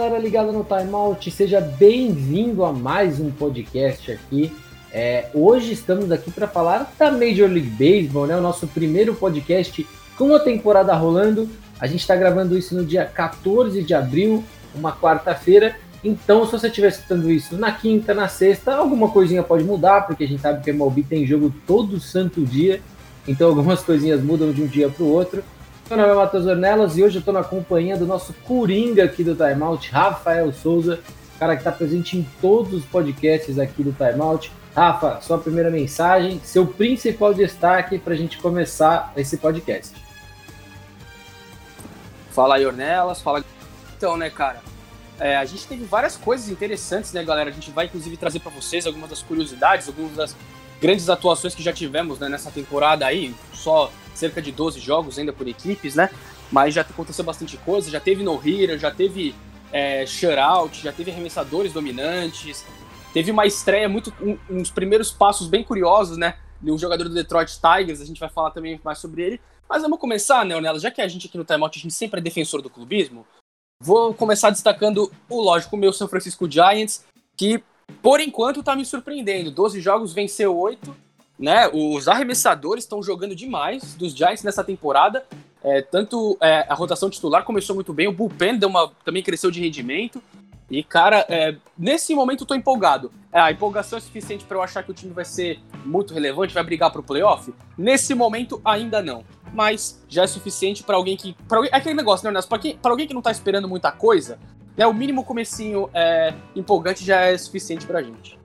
Galera ligada no Timeout, seja bem-vindo a mais um podcast aqui. É, hoje estamos aqui para falar da Major League Baseball, né? O nosso primeiro podcast com a temporada rolando. A gente está gravando isso no dia 14 de abril, uma quarta-feira. Então, se você estiver escutando isso na quinta, na sexta, alguma coisinha pode mudar, porque a gente sabe que a MLB tem jogo todo santo dia. Então, algumas coisinhas mudam de um dia para o outro. Meu nome é Matheus Ornelas e hoje eu estou na companhia do nosso Coringa aqui do Timeout, Rafael Souza, cara que está presente em todos os podcasts aqui do Timeout. Rafa, sua primeira mensagem, seu principal destaque para a gente começar esse podcast. Fala aí, Ornelas, fala. Então, né, cara, é, a gente teve várias coisas interessantes, né, galera? A gente vai, inclusive, trazer para vocês algumas das curiosidades, algumas das grandes atuações que já tivemos né, nessa temporada aí, só cerca de 12 jogos ainda por equipes, né? Mas já aconteceu bastante coisa, já teve no-hitter, já teve é, shutout, já teve arremessadores dominantes, teve uma estreia muito, um, uns primeiros passos bem curiosos, né? De um jogador do Detroit Tigers, a gente vai falar também mais sobre ele. Mas vamos começar, né, Nela? Já que a gente aqui no Timeout, a gente sempre é defensor do clubismo, vou começar destacando o lógico, meu São Francisco Giants, que por enquanto tá me surpreendendo. 12 jogos, venceu 8 né? Os arremessadores estão jogando demais dos Giants nessa temporada. É, tanto é, a rotação titular começou muito bem, o bullpen deu uma, também cresceu de rendimento. E, cara, é, nesse momento eu tô empolgado. É, a empolgação é suficiente para eu achar que o time vai ser muito relevante, vai brigar pro playoff? Nesse momento, ainda não. Mas já é suficiente para alguém que. Pra, é aquele negócio, né, Ernesto? Pra, quem, pra alguém que não tá esperando muita coisa, né, o mínimo comecinho é, empolgante já é suficiente pra gente.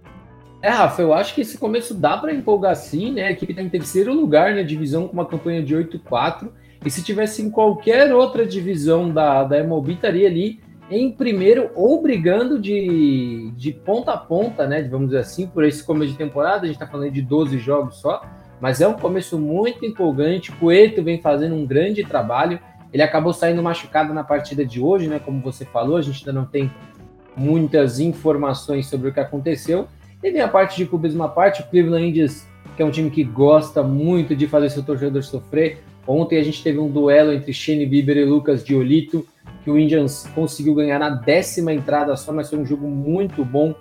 É, Rafa, eu acho que esse começo dá para empolgar sim, né? A equipe está em terceiro lugar na divisão com uma campanha de 8-4. E se tivesse em qualquer outra divisão da, da MLB, estaria ali em primeiro ou brigando de, de ponta a ponta, né? Vamos dizer assim, por esse começo de temporada. A gente está falando de 12 jogos só, mas é um começo muito empolgante. Coelho vem fazendo um grande trabalho. Ele acabou saindo machucado na partida de hoje, né? Como você falou, a gente ainda não tem muitas informações sobre o que aconteceu. E vem a parte de clubismo à parte, o Cleveland Indians, que é um time que gosta muito de fazer seu torcedor sofrer. Ontem a gente teve um duelo entre Shane Bieber e Lucas Diolito, que o Indians conseguiu ganhar na décima entrada só, mas foi um jogo muito bom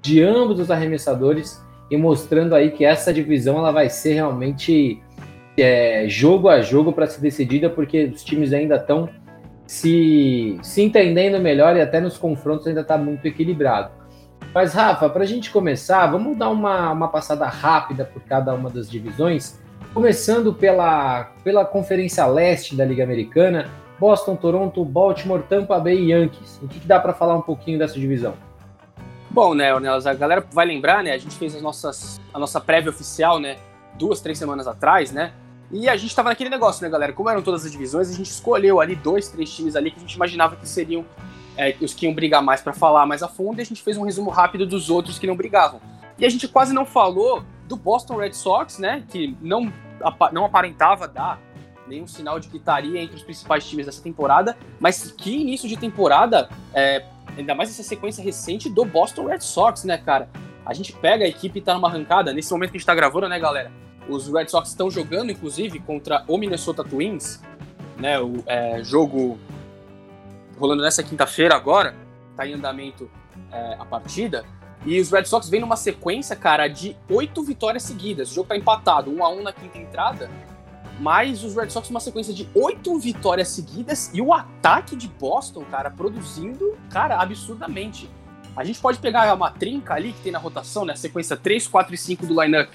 de ambos os arremessadores e mostrando aí que essa divisão ela vai ser realmente é, jogo a jogo para ser decidida, porque os times ainda estão se, se entendendo melhor e até nos confrontos ainda está muito equilibrado. Mas, Rafa, para a gente começar, vamos dar uma, uma passada rápida por cada uma das divisões. Começando pela, pela Conferência Leste da Liga Americana, Boston, Toronto, Baltimore, Tampa Bay e Yankees. O que, que dá para falar um pouquinho dessa divisão? Bom, né, Ornelas, a galera vai lembrar, né? A gente fez as nossas, a nossa prévia oficial, né? Duas, três semanas atrás, né? E a gente tava naquele negócio, né, galera? Como eram todas as divisões, a gente escolheu ali dois, três times ali que a gente imaginava que seriam é, os que iam brigar mais para falar mais a fundo, e a gente fez um resumo rápido dos outros que não brigavam. E a gente quase não falou do Boston Red Sox, né, que não, não aparentava dar nenhum sinal de que estaria entre os principais times dessa temporada, mas que início de temporada, é, ainda mais essa sequência recente do Boston Red Sox, né, cara? A gente pega a equipe e tá numa arrancada, nesse momento que a gente tá gravando, né, galera? Os Red Sox estão jogando, inclusive, contra o Minnesota Twins, né, o é, jogo rolando nessa quinta-feira agora, tá em andamento é, a partida. E os Red Sox vêm numa sequência, cara, de oito vitórias seguidas. O jogo tá empatado, um a um na quinta entrada. Mas os Red Sox uma sequência de oito vitórias seguidas e o ataque de Boston, cara, produzindo, cara, absurdamente. A gente pode pegar uma trinca ali que tem na rotação, né? A sequência 3, 4 e 5 do lineup.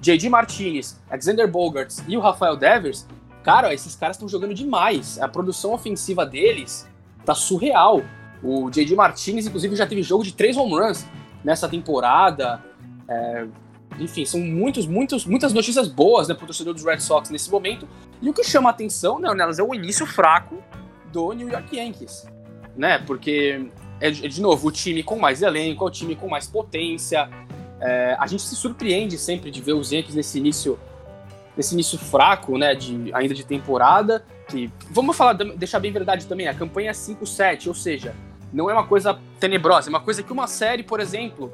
J.D. Martinez, Alexander Bogarts e o Rafael Devers. Cara, esses caras estão jogando demais. A produção ofensiva deles tá surreal. O J.D. Martinez, inclusive, já teve jogo de três home runs nessa temporada. É, enfim, são muitos, muitos, muitas notícias boas né, para o torcedor dos Red Sox nesse momento. E o que chama a atenção, né, nelas é o início fraco do New York Yankees. Né? Porque, é, de novo, o time com mais elenco, é o time com mais potência. É, a gente se surpreende sempre de ver os Yankees nesse início, nesse início fraco, né, de, ainda de temporada que, vamos falar, deixar bem verdade também, a campanha é 5-7, ou seja, não é uma coisa tenebrosa, é uma coisa que uma série, por exemplo,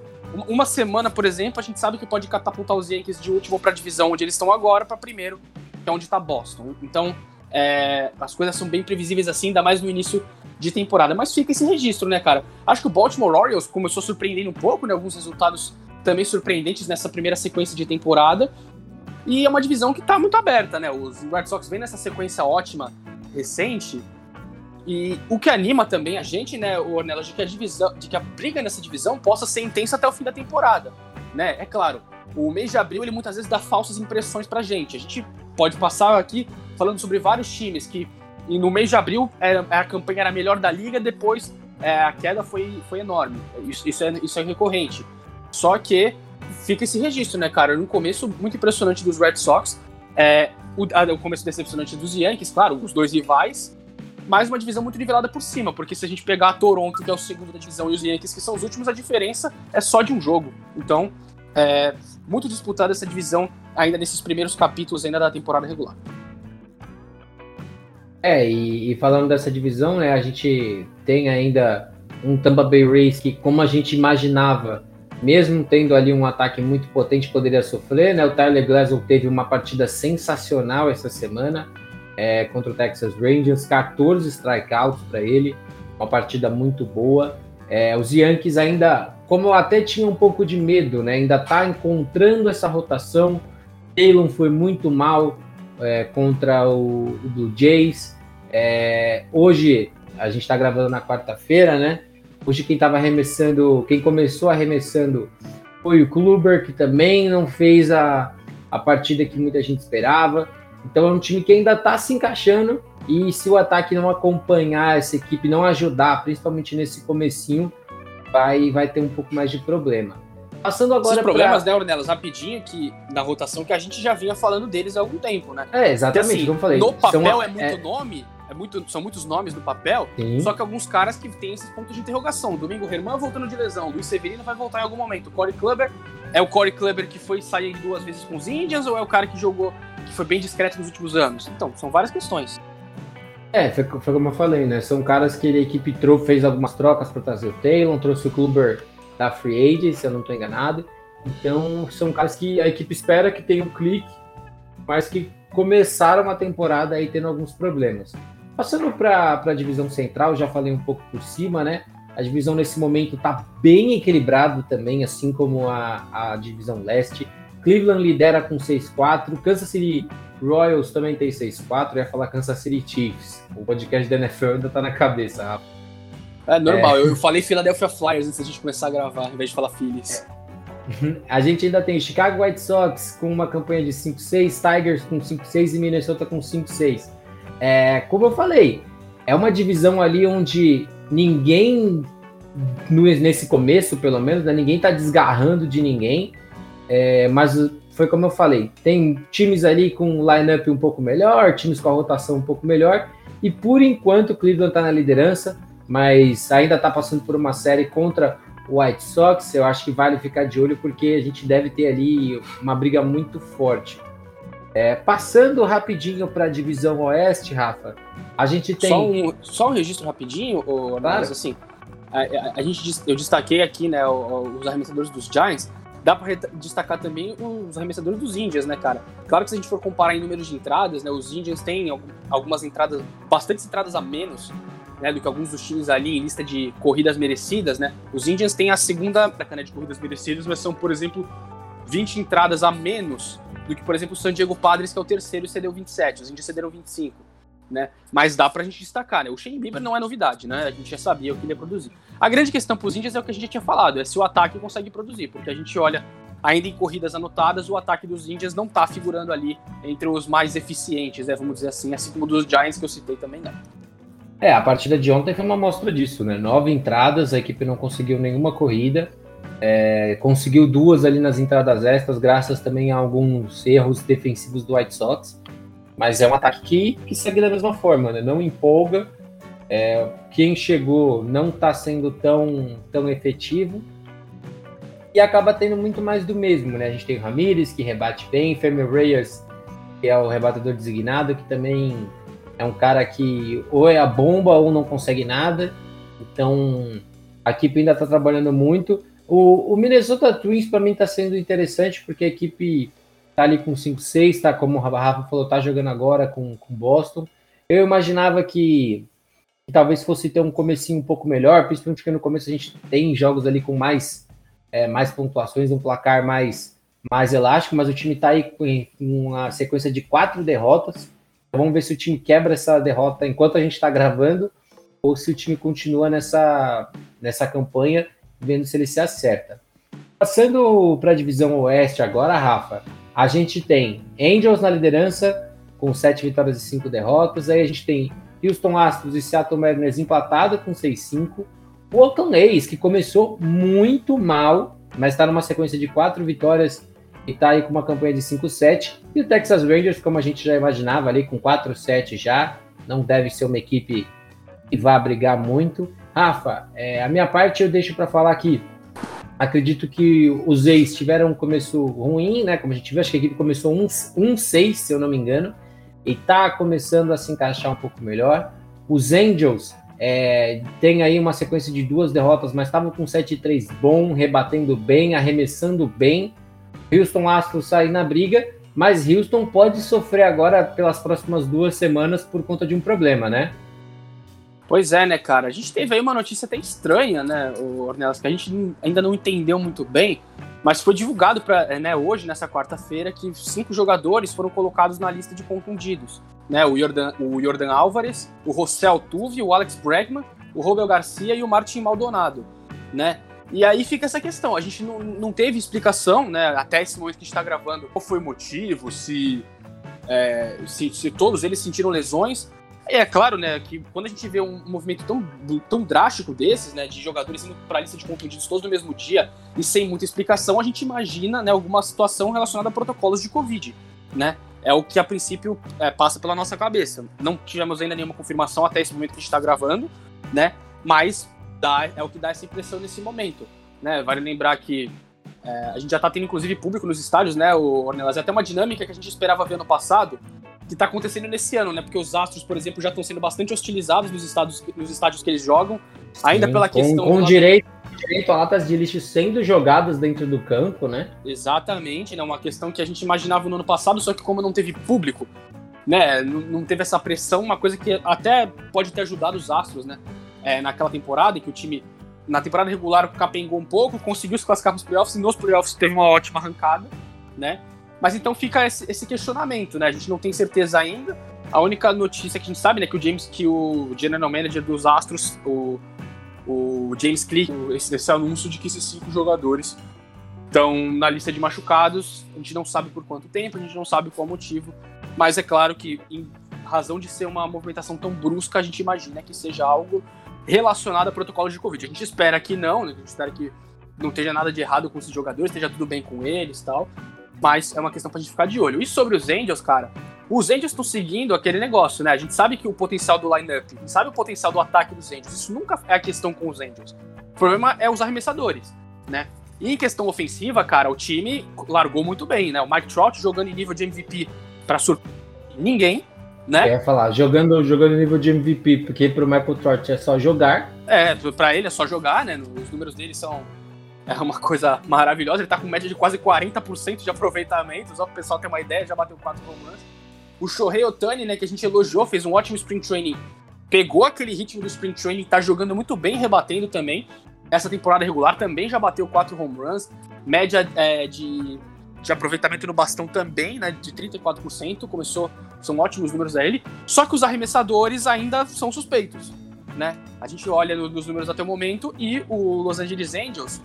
uma semana, por exemplo, a gente sabe que pode catapultar os Yankees de último para a divisão onde eles estão agora para primeiro, que é onde está Boston. Então, é, as coisas são bem previsíveis assim, ainda mais no início de temporada. Mas fica esse registro, né, cara? Acho que o Baltimore Orioles começou surpreendendo um pouco, né? Alguns resultados também surpreendentes nessa primeira sequência de temporada. E é uma divisão que tá muito aberta, né? Os Red Sox vêm nessa sequência ótima recente. E o que anima também a gente, né, Ornella, de que a divisão, de que a briga nessa divisão possa ser intensa até o fim da temporada, né? É claro, o mês de abril ele muitas vezes dá falsas impressões pra gente. A gente pode passar aqui falando sobre vários times que no mês de abril era, a campanha era a melhor da liga, depois é, a queda foi, foi enorme. Isso, isso, é, isso é recorrente. Só que fica esse registro, né, cara? No começo, muito impressionante dos Red Sox. É, o, a, o começo decepcionante dos Yankees, claro, os dois rivais. Mas uma divisão muito nivelada por cima, porque se a gente pegar a Toronto, que é o segundo da divisão, e os Yankees, que são os últimos, a diferença é só de um jogo. Então, é muito disputada essa divisão ainda nesses primeiros capítulos ainda da temporada regular. É, e, e, falando dessa divisão, né, a gente tem ainda um Tampa Bay Rays que, como a gente imaginava, mesmo tendo ali um ataque muito potente, poderia sofrer, né? O Tyler Glasgow teve uma partida sensacional essa semana é, contra o Texas Rangers, 14 strikeouts para ele, uma partida muito boa. É, os Yankees ainda, como eu até tinha um pouco de medo, né? Ainda tá encontrando essa rotação. Taylor foi muito mal é, contra o, o Blue Jays. É, hoje, a gente está gravando na quarta-feira, né? Hoje quem estava arremessando, quem começou arremessando foi o Kluber, que também não fez a, a partida que muita gente esperava. Então é um time que ainda está se encaixando e se o ataque não acompanhar essa equipe, não ajudar, principalmente nesse comecinho, vai, vai ter um pouco mais de problema. Passando agora Esses problemas, pra... né, Ornelas, rapidinho, que na rotação que a gente já vinha falando deles há algum tempo, né? É, exatamente, assim, como eu falei. No papel são, é muito é... nome, é muito, são muitos nomes no papel, Sim. só que alguns caras que têm esses pontos de interrogação. Domingo Herman voltando de lesão, Luiz Severino vai voltar em algum momento. Corey Kluber é o Corey Kluber que foi sair duas vezes com os Indians ou é o cara que jogou, que foi bem discreto nos últimos anos? Então, são várias questões. É, foi, foi como eu falei, né? São caras que a equipe trou fez algumas trocas para trazer o Taylor, trouxe o Kluber da Free Agent, se eu não estou enganado. Então, são caras que a equipe espera que tenham um clique, mas que começaram a temporada aí tendo alguns problemas. Passando para a divisão central, já falei um pouco por cima, né? A divisão nesse momento está bem equilibrado também, assim como a, a divisão leste. Cleveland lidera com 6-4, Kansas City Royals também tem 6-4, eu ia falar Kansas City Chiefs. O podcast da NFL ainda tá na cabeça, rapaz. É normal, é. eu falei Philadelphia Flyers antes da gente começar a gravar, ao invés de falar Phillies. É. A gente ainda tem Chicago White Sox com uma campanha de 5-6, Tigers com 5-6 e Minnesota com 5-6. É, como eu falei, é uma divisão ali onde ninguém, nesse começo pelo menos, né, ninguém tá desgarrando de ninguém. É, mas foi como eu falei, tem times ali com lineup um pouco melhor, times com a rotação um pouco melhor, e por enquanto o Cleveland está na liderança, mas ainda está passando por uma série contra o White Sox. Eu acho que vale ficar de olho porque a gente deve ter ali uma briga muito forte. É, passando rapidinho para a divisão oeste, Rafa, a gente tem. Só um, só um registro rapidinho, claro. mas assim, a, a, a, gente, eu destaquei aqui né, os arremessadores dos Giants. Dá para destacar também os arremessadores dos Indians, né, cara? Claro que se a gente for comparar em números de entradas, né, os Indians têm algumas entradas, bastantes entradas a menos né, do que alguns dos times ali em lista de corridas merecidas, né? Os Indians têm a segunda década de corridas merecidas, mas são, por exemplo, 20 entradas a menos do que, por exemplo, o San Diego Padres, que é o terceiro e cedeu 27, os índios cederam 25, né? Mas dá pra gente destacar, né? O Shane Bieber não é novidade, né? A gente já sabia o que ele ia produzir. A grande questão pros índios é o que a gente já tinha falado, é se o ataque consegue produzir, porque a gente olha ainda em corridas anotadas, o ataque dos Indians não tá figurando ali entre os mais eficientes, né? Vamos dizer assim, assim como dos Giants que eu citei também não. É, a partida de ontem foi uma amostra disso, né? Nove entradas, a equipe não conseguiu nenhuma corrida, é, conseguiu duas ali nas entradas extras, graças também a alguns erros defensivos do White Sox. Mas é um ataque que, que segue da mesma forma, né? Não empolga. É, quem chegou não está sendo tão, tão efetivo. E acaba tendo muito mais do mesmo, né? A gente tem o Ramirez, que rebate bem, Fermi Reyes, que é o rebatedor designado, que também é um cara que ou é a bomba ou não consegue nada. Então a equipe ainda está trabalhando muito. O, o Minnesota Twins para mim está sendo interessante porque a equipe está ali com 5-6, está como o Rafa falou, está jogando agora com, com Boston. Eu imaginava que que talvez fosse ter um comecinho um pouco melhor, principalmente porque no começo a gente tem jogos ali com mais, é, mais pontuações, um placar mais, mais elástico, mas o time está aí com uma sequência de quatro derrotas. Vamos ver se o time quebra essa derrota enquanto a gente está gravando ou se o time continua nessa, nessa campanha, vendo se ele se acerta. Passando para a divisão oeste agora, Rafa, a gente tem Angels na liderança, com sete vitórias e cinco derrotas. Aí a gente tem Houston Astros e Seattle Mariners empatado com 6-5. O Oakland A's, que começou muito mal, mas está numa sequência de quatro vitórias e está aí com uma campanha de 5-7. E o Texas Rangers, como a gente já imaginava, ali com 4-7 já. Não deve ser uma equipe que vá brigar muito. Rafa, é, a minha parte eu deixo para falar aqui. Acredito que os A's tiveram um começo ruim, né? Como a gente viu, acho que a equipe começou 1-6, se eu não me engano e está começando a se encaixar um pouco melhor. Os Angels é, tem aí uma sequência de duas derrotas, mas estavam com 7-3 bom, rebatendo bem, arremessando bem. Houston Astros sai na briga, mas Houston pode sofrer agora pelas próximas duas semanas por conta de um problema, né? Pois é, né, cara? A gente teve aí uma notícia até estranha, né, Ornelas, que a gente ainda não entendeu muito bem, mas foi divulgado pra, é, né, hoje, nessa quarta-feira, que cinco jogadores foram colocados na lista de contundidos. Né, o, Jordan, o Jordan Álvares, o Rossel Tuve, o Alex Bregman, o Robel Garcia e o Martin Maldonado. Né? E aí fica essa questão, a gente não, não teve explicação, né, até esse momento que a gente está gravando, qual foi o motivo, se, é, se, se todos eles sentiram lesões, é claro, né, que quando a gente vê um movimento tão, tão drástico desses, né, de jogadores indo para a lista de contundidos todos no mesmo dia e sem muita explicação, a gente imagina, né, alguma situação relacionada a protocolos de Covid, né? É o que a princípio é, passa pela nossa cabeça. Não tivemos ainda nenhuma confirmação até esse momento que a gente está gravando, né? Mas dá, é o que dá essa impressão nesse momento, né? Vale lembrar que é, a gente já está tendo inclusive público nos estádios, né, o Ornelas? É até uma dinâmica que a gente esperava ver no passado, que está acontecendo nesse ano, né? Porque os Astros, por exemplo, já estão sendo bastante hostilizados nos, estados, nos estádios que eles jogam, ainda Sim, pela questão. Com, com direito, direito a latas de lixo sendo jogadas dentro do campo, né? Exatamente, né? Uma questão que a gente imaginava no ano passado, só que como não teve público, né? Não, não teve essa pressão, uma coisa que até pode ter ajudado os Astros, né? É, naquela temporada em que o time, na temporada regular, capengou um pouco, conseguiu se classificar para os playoffs e nos playoffs teve uma ótima arrancada, né? Mas então fica esse, esse, questionamento, né? A gente não tem certeza ainda. A única notícia que a gente sabe, né, que o James, que o general manager dos Astros, o, o James Click, esse, esse anúncio de que esses cinco jogadores estão na lista de machucados. A gente não sabe por quanto tempo, a gente não sabe qual motivo. Mas é claro que, em razão de ser uma movimentação tão brusca, a gente imagina que seja algo relacionado a protocolos de Covid. A gente espera que não, né? A gente espera que não esteja nada de errado com esses jogadores, esteja tudo bem com eles tal. Mas é uma questão pra gente ficar de olho. E sobre os Angels, cara, os Angels estão seguindo aquele negócio, né? A gente sabe que o potencial do lineup, sabe o potencial do ataque dos Angels. Isso nunca é a questão com os Angels. O problema é os arremessadores, né? E em questão ofensiva, cara, o time largou muito bem, né? O Mike Trout jogando em nível de MVP para surpreender ninguém, né? Eu ia falar, jogando, jogando em nível de MVP, porque pro Michael Trout é só jogar. É, para ele é só jogar, né? Os números dele são é uma coisa maravilhosa. Ele tá com média de quase 40% de aproveitamento, só para o pessoal ter uma ideia, já bateu 4 romances. O Shohei Otani, né, que a gente elogiou, fez um ótimo sprint training. Pegou aquele ritmo do sprint training, tá jogando muito bem, rebatendo também. Essa temporada regular também já bateu 4 home runs. Média é, de, de aproveitamento no bastão também, né, de 34%. Começou, são ótimos números a ele. Só que os arremessadores ainda são suspeitos, né? A gente olha nos números até o momento e o Los Angeles Angels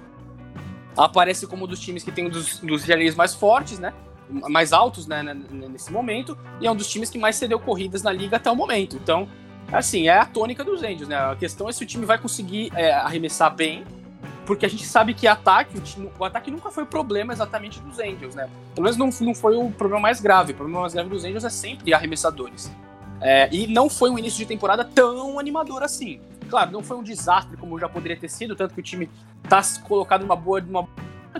aparece como um dos times que tem um dos, dos mais fortes, né? Mais altos, né, nesse momento, e é um dos times que mais cedeu corridas na liga até o momento. Então, assim, é a tônica dos Angels, né? A questão é se o time vai conseguir é, arremessar bem, porque a gente sabe que ataque, o, time, o, ataque nunca foi o problema exatamente dos Angels, né? Pelo menos não, não foi o problema mais grave. O problema mais grave dos Angels é sempre arremessadores. É, e não foi um início de temporada tão animador assim. Claro, não foi um desastre como já poderia ter sido, tanto que o time tá colocado numa boa. Numa,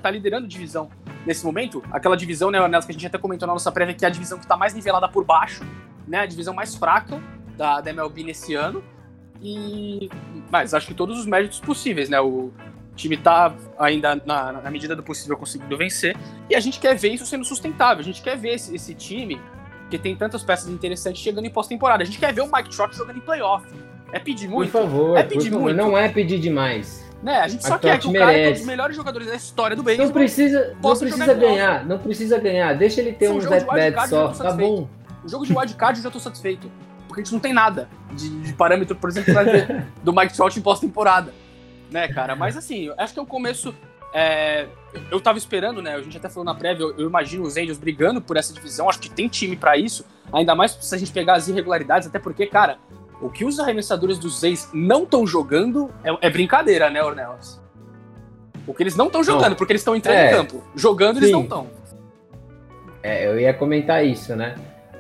tá liderando divisão nesse momento. Aquela divisão, né, Nelson, que a gente até comentou na nossa prévia, que é a divisão que tá mais nivelada por baixo, né? A divisão mais fraca da, da MLB nesse ano. E. Mas acho que todos os méritos possíveis, né? O time tá ainda, na, na medida do possível, conseguindo vencer. E a gente quer ver isso sendo sustentável. A gente quer ver esse, esse time, que tem tantas peças interessantes, chegando em pós-temporada. A gente quer ver o Mike Trout jogando em playoff É pedir muito? Por favor, é pedir muito. Não é pedir demais. Né? A gente só quer que o cara é um dos melhores jogadores da história do beisebol. Não precisa, não precisa ganhar, não precisa ganhar. Deixa ele ter uns at-bats só, tá bom. O jogo de wildcard eu já tô satisfeito. Porque a gente não tem nada de, de parâmetro, por exemplo, do Mike Trout em pós-temporada. Né, cara? Mas assim, acho que é um começo. É, eu tava esperando, né? A gente até falou na prévia, eu, eu imagino os Angels brigando por essa divisão. Acho que tem time para isso. Ainda mais se a gente pegar as irregularidades, até porque, cara, o que os arremessadores dos A's não estão jogando é, é, brincadeira, né, Ornelas? O que eles não estão jogando, não. porque eles estão entrando é, em campo. Jogando, sim. eles não estão. É, eu ia comentar isso, né?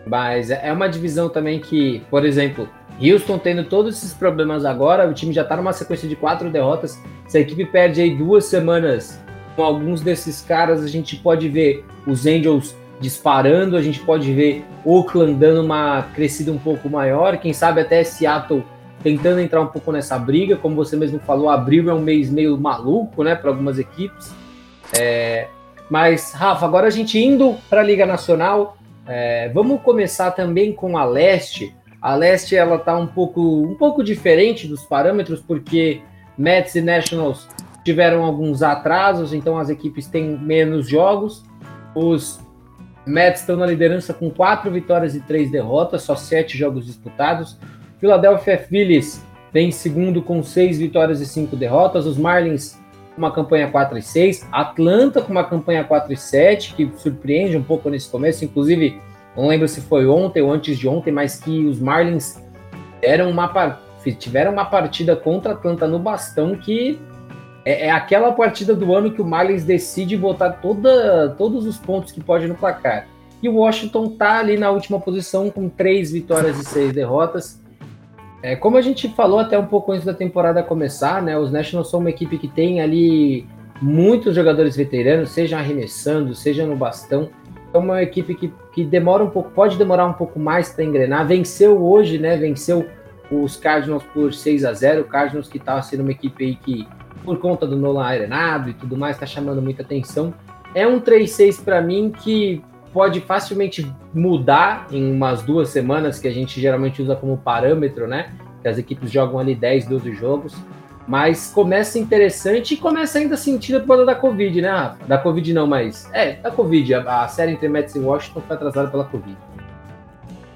Mas é uma divisão também que, por exemplo, Houston tendo todos esses problemas agora, o time já tá numa sequência de quatro derrotas. Se a equipe perde aí duas semanas com alguns desses caras, a gente pode ver os Angels disparando, a gente pode ver Oakland dando uma crescida um pouco maior, quem sabe até Seattle tentando entrar um pouco nessa briga, como você mesmo falou, abril é um mês meio maluco, né, para algumas equipes. É, mas Rafa, agora a gente indo para a Liga Nacional, é, vamos começar também com a Leste. A Leste ela tá um pouco, um pouco diferente dos parâmetros porque Mets e Nationals tiveram alguns atrasos, então as equipes têm menos jogos. Os Mets estão na liderança com quatro vitórias e três derrotas, só sete jogos disputados. Philadelphia Phillies vem em segundo com seis vitórias e cinco derrotas. Os Marlins uma campanha 4 e 6. Atlanta com uma campanha 4 e 7, que surpreende um pouco nesse começo. Inclusive, não lembro se foi ontem ou antes de ontem, mas que os Marlins deram uma, tiveram uma partida contra Atlanta no bastão que é, é, aquela partida do ano que o Marlins decide botar toda, todos os pontos que pode no placar. E o Washington tá ali na última posição com três vitórias e seis derrotas. É, como a gente falou até um pouco antes da temporada começar, né? Os Nationals são uma equipe que tem ali muitos jogadores veteranos, seja arremessando, seja no bastão. É uma equipe que, que demora um pouco, pode demorar um pouco mais para engrenar. Venceu hoje, né? Venceu os Cardinals por 6 a 0 O Cardinals que estava sendo uma equipe aí que por conta do Nolan Arenado e tudo mais, está chamando muita atenção. É um 3-6 para mim que pode facilmente mudar em umas duas semanas, que a gente geralmente usa como parâmetro, né? Que as equipes jogam ali 10, 12 jogos. Mas começa interessante e começa ainda sentido por causa da Covid, né, Rafa? Da Covid não, mas. É, da Covid. A, a série entre Mets e Washington foi atrasada pela Covid.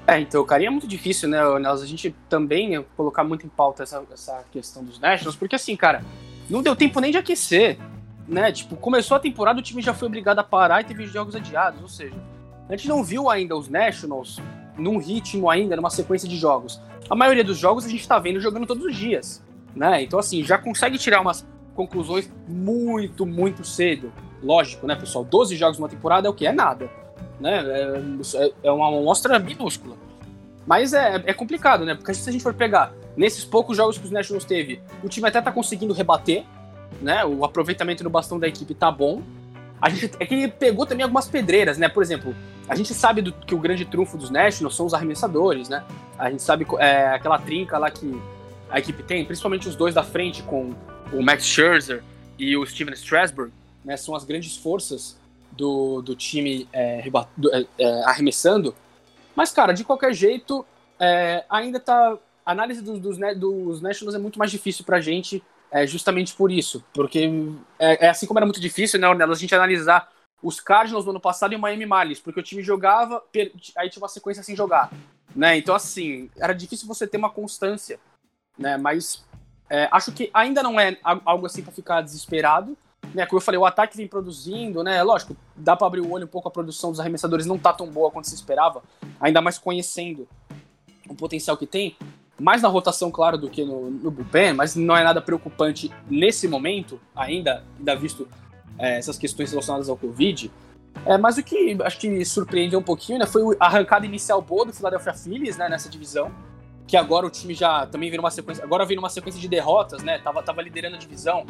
É, então, cara, é muito difícil, né, Nelson? A gente também né, colocar muito em pauta essa, essa questão dos Nationals, porque assim, cara, não deu tempo nem de aquecer, né? Tipo, começou a temporada, o time já foi obrigado a parar e teve jogos adiados, ou seja, a gente não viu ainda os Nationals num ritmo ainda, numa sequência de jogos. A maioria dos jogos a gente tá vendo jogando todos os dias, né? Então, assim, já consegue tirar umas conclusões muito, muito cedo. Lógico, né, pessoal? 12 jogos numa temporada é o que? É nada. Né? É, é uma amostra minúscula. Mas é, é complicado, né? Porque se a gente for pegar nesses poucos jogos que os Nationals teve, o time até tá conseguindo rebater, né? O aproveitamento no bastão da equipe tá bom. A gente é que ele pegou também algumas pedreiras, né? Por exemplo, a gente sabe do, que o grande trunfo dos Nationals são os arremessadores, né? A gente sabe é, aquela trinca lá que a equipe tem, principalmente os dois da frente com o Max Scherzer e o Steven Strasburg, né? São as grandes forças do, do time é, do, é, é arremessando. Mas, cara, de qualquer jeito, é, ainda tá. A análise dos, dos, dos Nationals é muito mais difícil pra gente, é, justamente por isso. Porque é, é assim como era muito difícil, né, a gente analisar os Cardinals no ano passado e o Miami Marlins, porque o time jogava, aí tinha uma sequência sem jogar. Né? Então, assim, era difícil você ter uma constância. Né? Mas é, acho que ainda não é algo assim para ficar desesperado né, como eu falei, o ataque vem produzindo, né? Lógico, dá para abrir o olho um pouco, a produção dos arremessadores não tá tão boa quanto se esperava, ainda mais conhecendo o potencial que tem. Mais na rotação, claro, do que no, no bullpen, mas não é nada preocupante nesse momento, ainda, ainda visto é, essas questões relacionadas ao Covid. É, mas o que acho que surpreendeu um pouquinho né, foi a arrancada inicial boa do Philadelphia Phillies né, nessa divisão, que agora o time já também vem numa sequência, agora vem numa sequência de derrotas, né? Tava, tava liderando a divisão,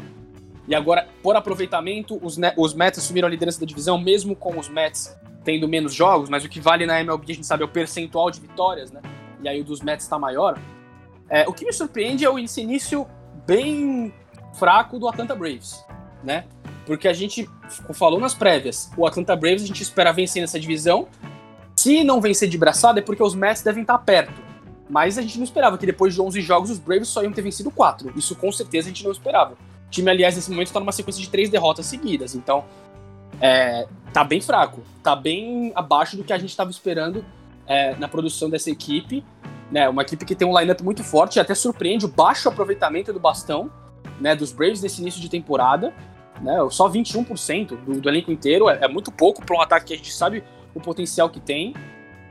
e agora, por aproveitamento, os, os Mets assumiram a liderança da divisão, mesmo com os Mets tendo menos jogos, mas o que vale na MLB, a gente sabe, é o percentual de vitórias, né? E aí o dos Mets está maior. É, o que me surpreende é o início bem fraco do Atlanta Braves, né? Porque a gente falou nas prévias, o Atlanta Braves a gente espera vencer nessa divisão. Se não vencer de braçada é porque os Mets devem estar perto. Mas a gente não esperava que depois de 11 jogos os Braves só iam ter vencido 4. Isso com certeza a gente não esperava. O time, aliás, nesse momento está numa sequência de três derrotas seguidas. Então, é, tá bem fraco. Tá bem abaixo do que a gente estava esperando é, na produção dessa equipe. Né, uma equipe que tem um lineup muito forte, até surpreende o baixo aproveitamento do bastão né, dos Braves nesse início de temporada. Né, só 21% do, do elenco inteiro é, é muito pouco para um ataque que a gente sabe o potencial que tem.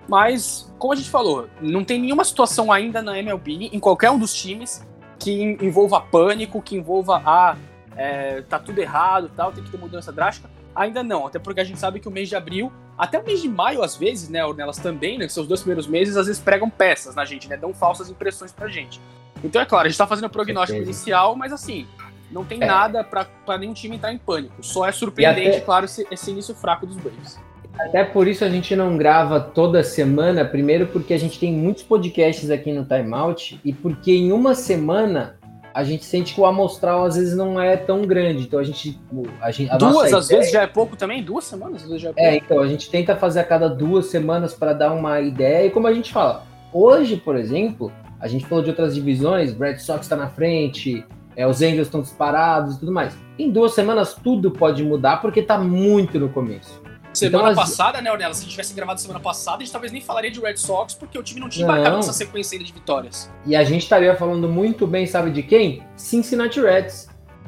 Mas, como a gente falou, não tem nenhuma situação ainda na MLB, em qualquer um dos times, que envolva pânico, que envolva, ah, é, tá tudo errado tal, tem que ter mudança drástica. Ainda não, até porque a gente sabe que o mês de abril, até o mês de maio, às vezes, né, nelas também, né, que são os dois primeiros meses, às vezes pregam peças na gente, né, dão falsas impressões pra gente. Então, é claro, a gente tá fazendo o prognóstico inicial, mas assim, não tem é. nada para nenhum time entrar em pânico. Só é surpreendente, até... claro, esse, esse início fraco dos Braves. Até por isso a gente não grava toda semana, primeiro porque a gente tem muitos podcasts aqui no Timeout e porque em uma semana a gente sente que o amostral às vezes não é tão grande. Então a gente. A gente a duas, às ideia... vezes já é pouco também? Duas semanas às vezes já é, é pouco. É, então a gente tenta fazer a cada duas semanas para dar uma ideia. E como a gente fala, hoje, por exemplo, a gente falou de outras divisões, Red Sox está na frente, é, os Angels estão disparados e tudo mais. Em duas semanas tudo pode mudar porque está muito no começo. Semana então, passada, né, Ornella? Se a gente tivesse gravado semana passada, a gente talvez nem falaria de Red Sox, porque o time não tinha embarcado nessa sequência de vitórias. E a gente estaria falando muito bem, sabe de quem? Cincinnati Reds.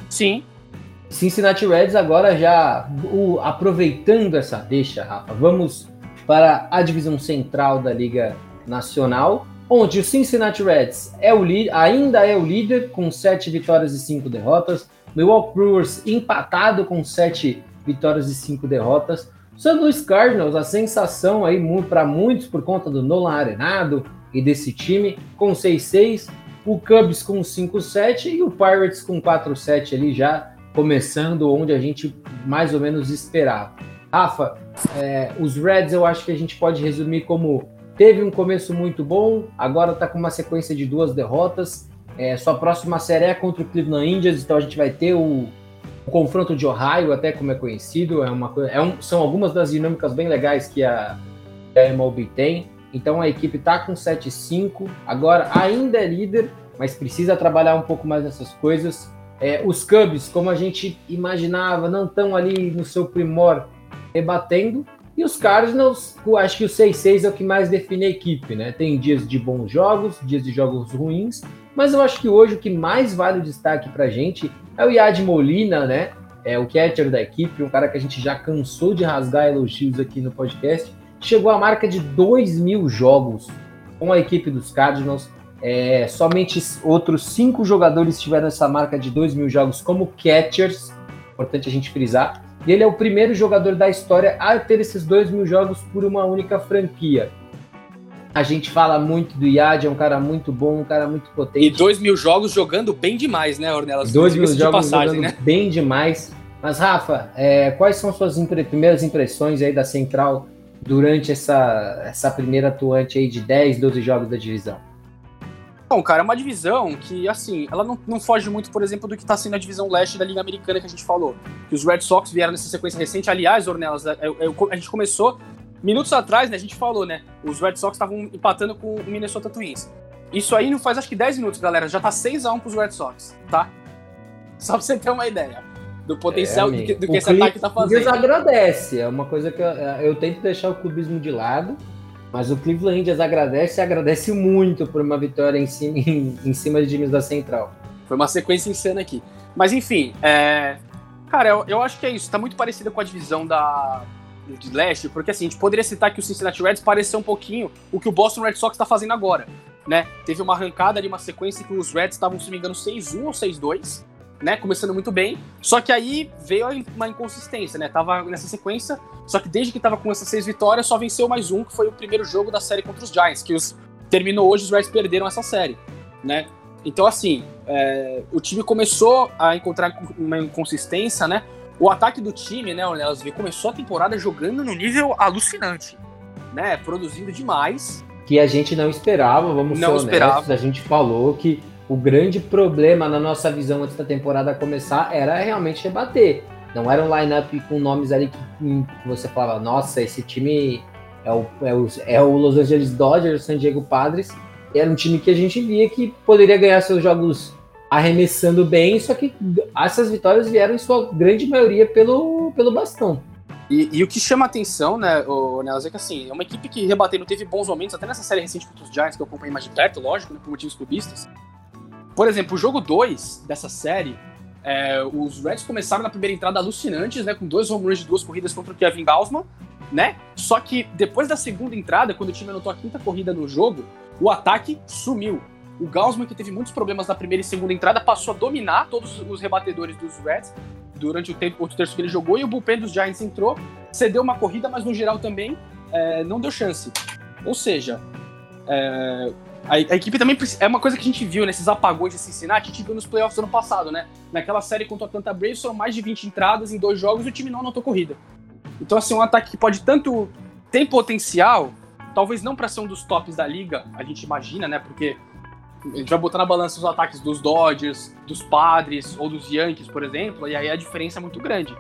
Sim. Cincinnati Reds agora já o, aproveitando essa deixa, Rafa, vamos para a divisão central da Liga Nacional, onde o Cincinnati Reds é o ainda é o líder com sete vitórias e cinco derrotas. Milwaukee Brewers empatado com sete vitórias e cinco derrotas. St. Louis Cardinals, a sensação aí para muitos por conta do Nolan Arenado e desse time, com 6-6, o Cubs com 5-7 e o Pirates com 4-7 ali já começando onde a gente mais ou menos esperava. Rafa, é, os Reds eu acho que a gente pode resumir como teve um começo muito bom, agora está com uma sequência de duas derrotas. É, sua próxima série é contra o Cleveland Indians, então a gente vai ter o, o confronto de Ohio, até como é conhecido, é uma é um, são algumas das dinâmicas bem legais que a, a MLB tem. Então a equipe está com 7-5, agora ainda é líder, mas precisa trabalhar um pouco mais nessas coisas. É, os Cubs, como a gente imaginava, não estão ali no seu primor rebatendo. E os Cardinals, acho que o 6-6 é o que mais define a equipe, né? Tem dias de bons jogos, dias de jogos ruins, mas eu acho que hoje o que mais vale o destaque pra gente é o Yad Molina, né? É o catcher da equipe, um cara que a gente já cansou de rasgar elogios aqui no podcast. Chegou à marca de 2 mil jogos com a equipe dos Cardinals. É, somente outros cinco jogadores tiveram essa marca de 2 mil jogos como catchers. Importante a gente frisar. E ele é o primeiro jogador da história a ter esses 2 mil jogos por uma única franquia. A gente fala muito do Yad, é um cara muito bom, um cara muito potente. E dois mil jogos jogando bem demais, né, Ornelas? Dois mil jogos passagem, jogando né? bem demais. Mas, Rafa, é, quais são suas impre primeiras impressões aí da Central durante essa, essa primeira atuante aí de 10, 12 jogos da divisão? Bom, cara, é uma divisão que, assim, ela não, não foge muito, por exemplo, do que está sendo a divisão leste da Liga Americana que a gente falou. Que os Red Sox vieram nessa sequência recente. Aliás, Ornelas, é, é, a gente começou Minutos atrás, né, a gente falou, né? Os Red Sox estavam empatando com o Minnesota Twins. Isso aí não faz acho que 10 minutos, galera. Já tá 6x1 pros Red Sox, tá? Só pra você ter uma ideia do potencial é, do que, do que esse ataque tá fazendo. Eles agradece, é uma coisa que eu, eu tento deixar o clubismo de lado, mas o Cleveland Indians agradece e agradece muito por uma vitória em cima, em, em cima de times da Central. Foi uma sequência insana aqui. Mas enfim, é... cara, eu, eu acho que é isso. Tá muito parecida com a divisão da, de leste, porque assim, a gente poderia citar que o Cincinnati Reds pareceu um pouquinho o que o Boston Red Sox está fazendo agora, né? Teve uma arrancada ali, uma sequência que os Reds estavam, se me engano, 6-1 ou 6-2, né? Começando muito bem, só que aí veio uma inconsistência, né? Tava nessa sequência, só que desde que tava com essas seis vitórias, só venceu mais um, que foi o primeiro jogo da série contra os Giants, que os terminou hoje, os Reds perderam essa série, né? Então, assim, é, o time começou a encontrar uma inconsistência, né? O ataque do time, né, o Nelas começou a temporada jogando no nível alucinante, né? Produzindo demais. Que a gente não esperava, vamos não ser honestos. Esperava. A gente falou que o grande problema na nossa visão antes da temporada começar era realmente rebater. Não era um lineup com nomes ali que, que você falava, nossa, esse time é o, é o, é o Los Angeles Dodgers, San Diego Padres. era um time que a gente via que poderia ganhar seus jogos arremessando bem, só que essas vitórias vieram em sua grande maioria pelo, pelo bastão. E, e o que chama atenção, né, Nelas, é que assim, é uma equipe que rebatendo teve bons momentos, até nessa série recente contra os Giants, que eu acompanhei mais de perto, lógico, né, por motivos clubistas. Por exemplo, o jogo 2 dessa série, é, os Reds começaram na primeira entrada alucinantes, né, com dois home runs de duas corridas contra o Kevin Gausman, né? Só que depois da segunda entrada, quando o time anotou a quinta corrida no jogo, o ataque sumiu. O Gaussman, que teve muitos problemas na primeira e segunda entrada, passou a dominar todos os rebatedores dos Reds durante o tempo, outro terço que ele jogou, e o bullpen dos Giants entrou, cedeu uma corrida, mas no geral também é, não deu chance. Ou seja, é, a, a, equipe também é uma coisa que a gente viu nesses apagões de Cincinnati, a gente viu nos playoffs do ano passado, né? Naquela série contra o Atlanta Braves foram mais de 20 entradas em dois jogos e o time não anotou corrida. Então, assim, um ataque que pode tanto. tem potencial, talvez não para ser um dos tops da liga, a gente imagina, né? Porque a gente vai botar na balança os ataques dos Dodgers, dos Padres ou dos Yankees, por exemplo, e aí a diferença é muito grande.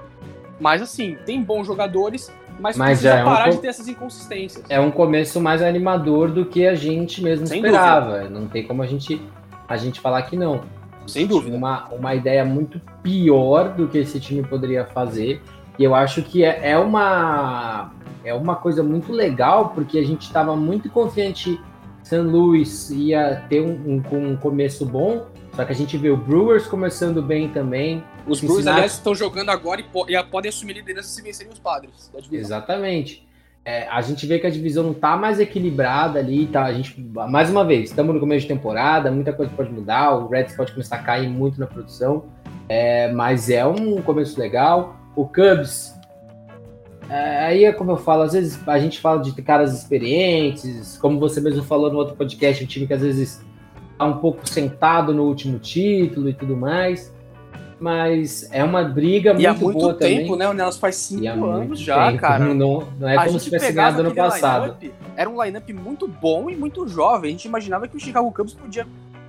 Mas assim, tem bons jogadores, mas, mas precisa é parar um de ter essas inconsistências. É um começo mais animador do que a gente mesmo Sem esperava. Dúvida. Não tem como a gente, a gente falar que não. Sem dúvida. Uma, uma ideia muito pior do que esse time poderia fazer. E eu acho que é, é uma, é uma coisa muito legal, porque a gente estava muito confiante St. Louis ia ter um, um, um, começo bom, só que a gente vê o Brewers começando bem também. Os Brewers, aliás, estão jogando agora e, e podem assumir liderança se vencerem os padres da divisão. Exatamente. É, a gente vê que a divisão não está mais equilibrada ali, tá? A gente, mais uma vez, estamos no começo de temporada, muita coisa pode mudar, o Reds pode começar a cair muito na produção, é, mas é um começo legal. O Cubs aí é como eu falo, às vezes a gente fala de caras experientes, como você mesmo falou no outro podcast, um time que às vezes tá um pouco sentado no último título e tudo mais. Mas é uma briga muito, e há muito boa tempo, também. né? O Nelas faz cinco anos já, tempo. cara. Não, não é a como se tivesse ganhado ano passado. era um lineup muito bom e muito jovem. A gente imaginava que o Chicago Cubs podia,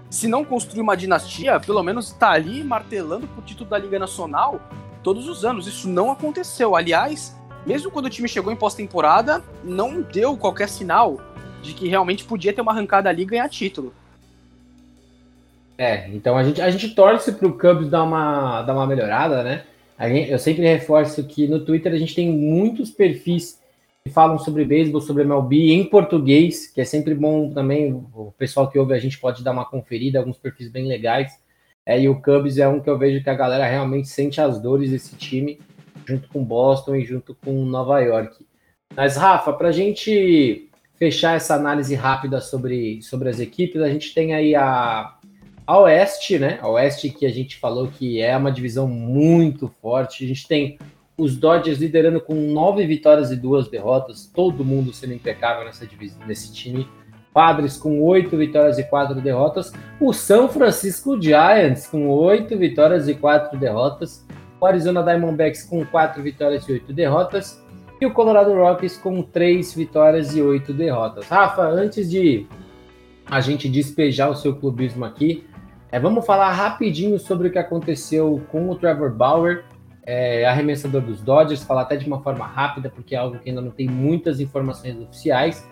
se não construir uma dinastia, pelo menos estar tá ali martelando pro título da Liga Nacional todos os anos. Isso não aconteceu. Aliás, mesmo quando o time chegou em pós-temporada, não deu qualquer sinal de que realmente podia ter uma arrancada ali e ganhar título. É, então a gente, a gente torce para o Cubs dar uma, dar uma melhorada, né? Gente, eu sempre reforço que no Twitter a gente tem muitos perfis que falam sobre beisebol, sobre MLB em português, que é sempre bom também. O pessoal que ouve a gente pode dar uma conferida, alguns perfis bem legais. É, e o Cubs é um que eu vejo que a galera realmente sente as dores desse time junto com Boston e junto com Nova York. Mas, Rafa, para a gente fechar essa análise rápida sobre, sobre as equipes, a gente tem aí a, a Oeste, né? A Oeste que a gente falou que é uma divisão muito forte. A gente tem os Dodgers liderando com nove vitórias e duas derrotas, todo mundo sendo impecável nessa divisão, nesse time. Padres com oito vitórias e quatro derrotas. O São Francisco Giants com oito vitórias e quatro derrotas o Arizona Diamondbacks com 4 vitórias e 8 derrotas, e o Colorado Rockies com 3 vitórias e 8 derrotas. Rafa, antes de a gente despejar o seu clubismo aqui, é, vamos falar rapidinho sobre o que aconteceu com o Trevor Bauer, é, arremessador dos Dodgers, falar até de uma forma rápida, porque é algo que ainda não tem muitas informações oficiais,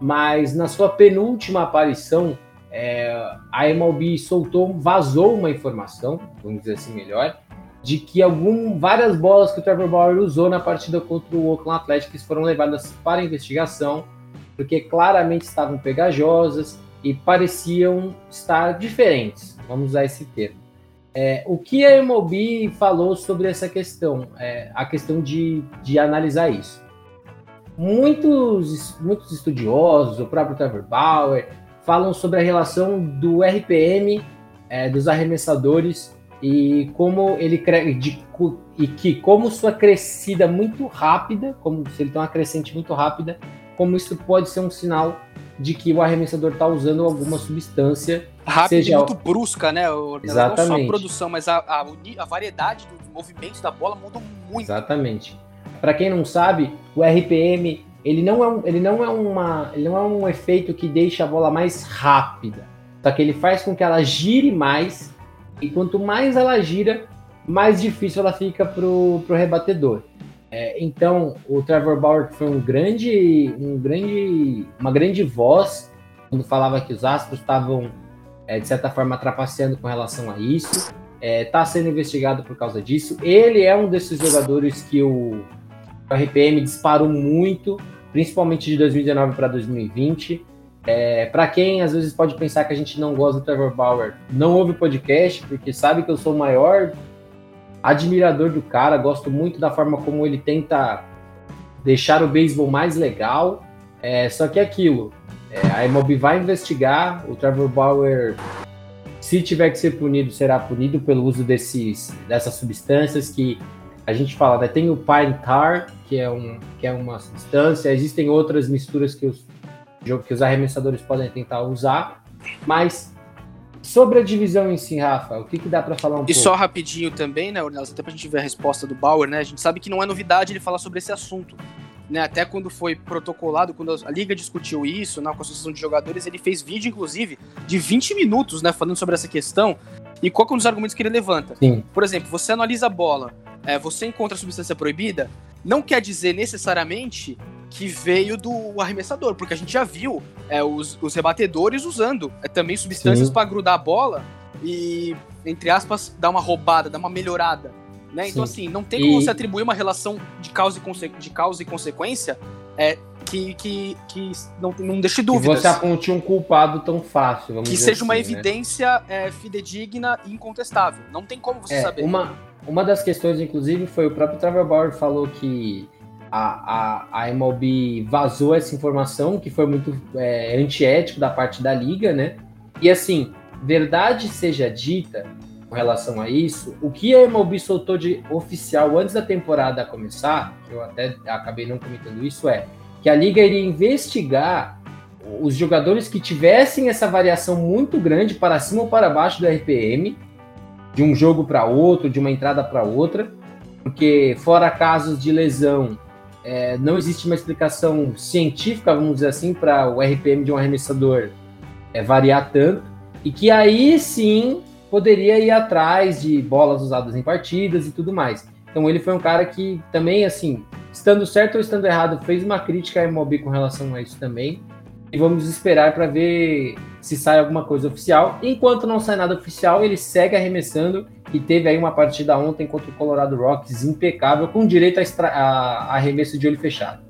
mas na sua penúltima aparição, é, a MLB soltou, vazou uma informação, vamos dizer assim melhor, de que algum, várias bolas que o Trevor Bauer usou na partida contra o Oakland Athletics foram levadas para investigação, porque claramente estavam pegajosas e pareciam estar diferentes, vamos usar esse termo. É, o que a MLB falou sobre essa questão, é, a questão de, de analisar isso? Muitos, muitos estudiosos, o próprio Trevor Bauer, falam sobre a relação do RPM é, dos arremessadores e como ele de, e que como sua crescida muito rápida, como se ele tem uma crescente muito rápida, como isso pode ser um sinal de que o arremessador está usando alguma substância rápida seja... e muito brusca, né? Exatamente. Não só a produção, mas a, a, a variedade dos movimentos da bola muda muito. Exatamente. Para quem não sabe, o RPM ele não é um, ele não é uma, ele não é um efeito que deixa a bola mais rápida, só que ele faz com que ela gire mais e quanto mais ela gira, mais difícil ela fica pro, pro rebatedor. É, então, o Trevor Bauer foi um grande, um grande, uma grande voz quando falava que os Astros estavam, é, de certa forma, trapaceando com relação a isso. Está é, sendo investigado por causa disso. Ele é um desses jogadores que o, o RPM disparou muito, principalmente de 2019 para 2020. É, para quem às vezes pode pensar que a gente não gosta do Trevor Bauer, não ouve o podcast, porque sabe que eu sou o maior admirador do cara, gosto muito da forma como ele tenta deixar o beisebol mais legal. É, só que é aquilo, é, a MLB vai investigar, o Trevor Bauer, se tiver que ser punido, será punido pelo uso desses, dessas substâncias que a gente fala, né? Tem o Pine Tar, que é, um, que é uma substância, existem outras misturas que os, que os arremessadores podem tentar usar, mas Sobre a divisão em si, Rafa, o que, que dá para falar um e pouco? E só rapidinho também, né, Ornelas, até pra gente ver a resposta do Bauer, né? A gente sabe que não é novidade ele falar sobre esse assunto. Né, até quando foi protocolado, quando a liga discutiu isso na Associação de Jogadores, ele fez vídeo, inclusive, de 20 minutos, né, falando sobre essa questão e qual é um dos argumentos que ele levanta. Sim. Por exemplo, você analisa a bola, é, você encontra a substância proibida, não quer dizer necessariamente que veio do arremessador, porque a gente já viu é, os, os rebatedores usando é, também substâncias para grudar a bola e, entre aspas, dar uma roubada, dar uma melhorada. Né? Então, assim, não tem como e... você atribuir uma relação de causa e, de causa e consequência é, que, que, que não, não deixe dúvidas. Que você aponte um culpado tão fácil, vamos Que seja assim, uma né? evidência é, fidedigna e incontestável. Não tem como você é, saber. Uma, uma das questões, inclusive, foi o próprio Trevor Bauer falou que a, a, a MLB vazou essa informação, que foi muito é, antiético da parte da liga, né? E assim, verdade seja dita com relação a isso, o que a MLB soltou de oficial antes da temporada começar, eu até acabei não comentando isso, é que a liga iria investigar os jogadores que tivessem essa variação muito grande para cima ou para baixo do RPM, de um jogo para outro, de uma entrada para outra, porque fora casos de lesão é, não existe uma explicação científica, vamos dizer assim, para o RPM de um arremessador é, variar tanto, e que aí sim poderia ir atrás de bolas usadas em partidas e tudo mais. Então ele foi um cara que também, assim, estando certo ou estando errado, fez uma crítica à MLB com relação a isso também. E vamos esperar para ver se sai alguma coisa oficial. Enquanto não sai nada oficial, ele segue arremessando e teve aí uma partida ontem contra o Colorado Rockies impecável, com direito a, extra... a arremesso de olho fechado.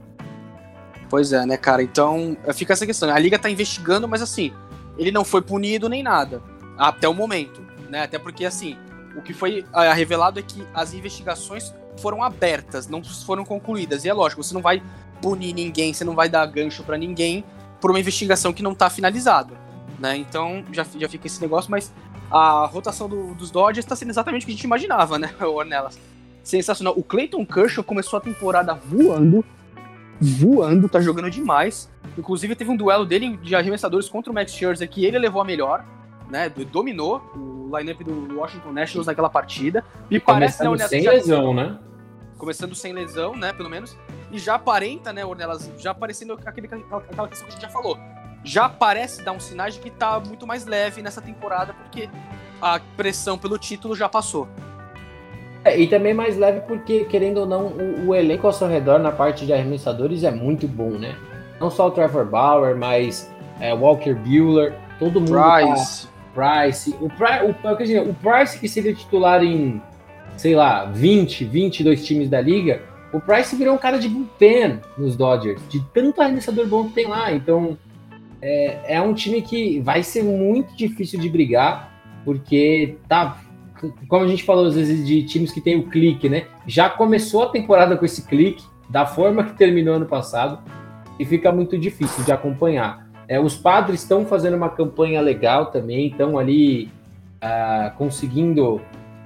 Pois é, né, cara? Então fica essa questão. A liga tá investigando, mas assim, ele não foi punido nem nada até o momento, né? Até porque assim, o que foi ah, revelado é que as investigações foram abertas, não foram concluídas. E é lógico, você não vai punir ninguém, você não vai dar gancho para ninguém por uma investigação que não tá finalizada, né? Então já, já fica esse negócio, mas a rotação do, dos Dodgers está sendo exatamente o que a gente imaginava, né, Ornelas? Sensacional. O Clayton Kershaw começou a temporada voando, voando, tá jogando demais. Inclusive teve um duelo dele de arremessadores contra o Max Scherzer que ele levou a melhor, né? Dominou o lineup do Washington Nationals naquela partida. E, e parece, né, sem já... lesão, né? Começando sem lesão, né, pelo menos. E já aparenta, né, Ornelas, já aparecendo aquele, aquela questão que a gente já falou já parece dar um sinais de que tá muito mais leve nessa temporada, porque a pressão pelo título já passou. É, e também mais leve porque, querendo ou não, o, o, elenco ao seu redor na parte de arremessadores é muito bom, né? Não só o Trevor Bauer, mas é, Walker Bueller, todo mundo. Price. Tá, Price. O, o, dizer, o Price que seria titular em, sei lá, 20, 22 times da liga, o Price virou um cara de bullpen nos Dodgers, de tanto arremessador bom que tem lá. Então, é, é um time que vai ser muito difícil de brigar, porque tá, como a gente falou às vezes de times que tem o clique, né? Já começou a temporada com esse clique, da forma que terminou ano passado, e fica muito difícil de acompanhar. É, os padres estão fazendo uma campanha legal também, estão ali uh, conseguindo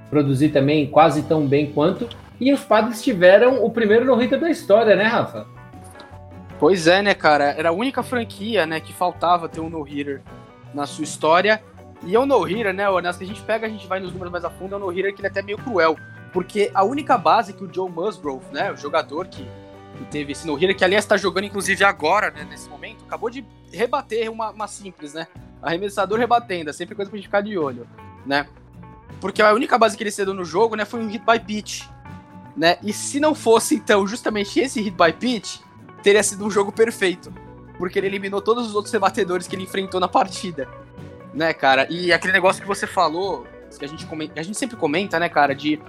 produzir também quase tão bem quanto. E os padres tiveram o primeiro no-hitter da história, né, Rafa? Pois é, né, cara? Era a única franquia, né, que faltava ter um no-hitter na sua história. E é um no-hitter, né, Ornas, que a gente pega, a gente vai nos números mais a fundo, é um no-hitter que ele é até meio cruel. Porque a única base que o Joe Musgrove, né, o jogador que, que teve esse no-hitter, que aliás está jogando inclusive agora, né, nesse momento, acabou de rebater uma, uma simples, né? Arremessador rebatendo, é sempre coisa pra gente ficar de olho, né? Porque a única base que ele cedeu no jogo, né, foi um hit by pitch, né? E se não fosse, então, justamente esse hit by pitch, teria sido um jogo perfeito. porque ele eliminou todos os outros rebatedores que ele enfrentou na partida. Né, cara? E aquele negócio que você falou, que a gente, comenta, a gente sempre comenta, né, cara, de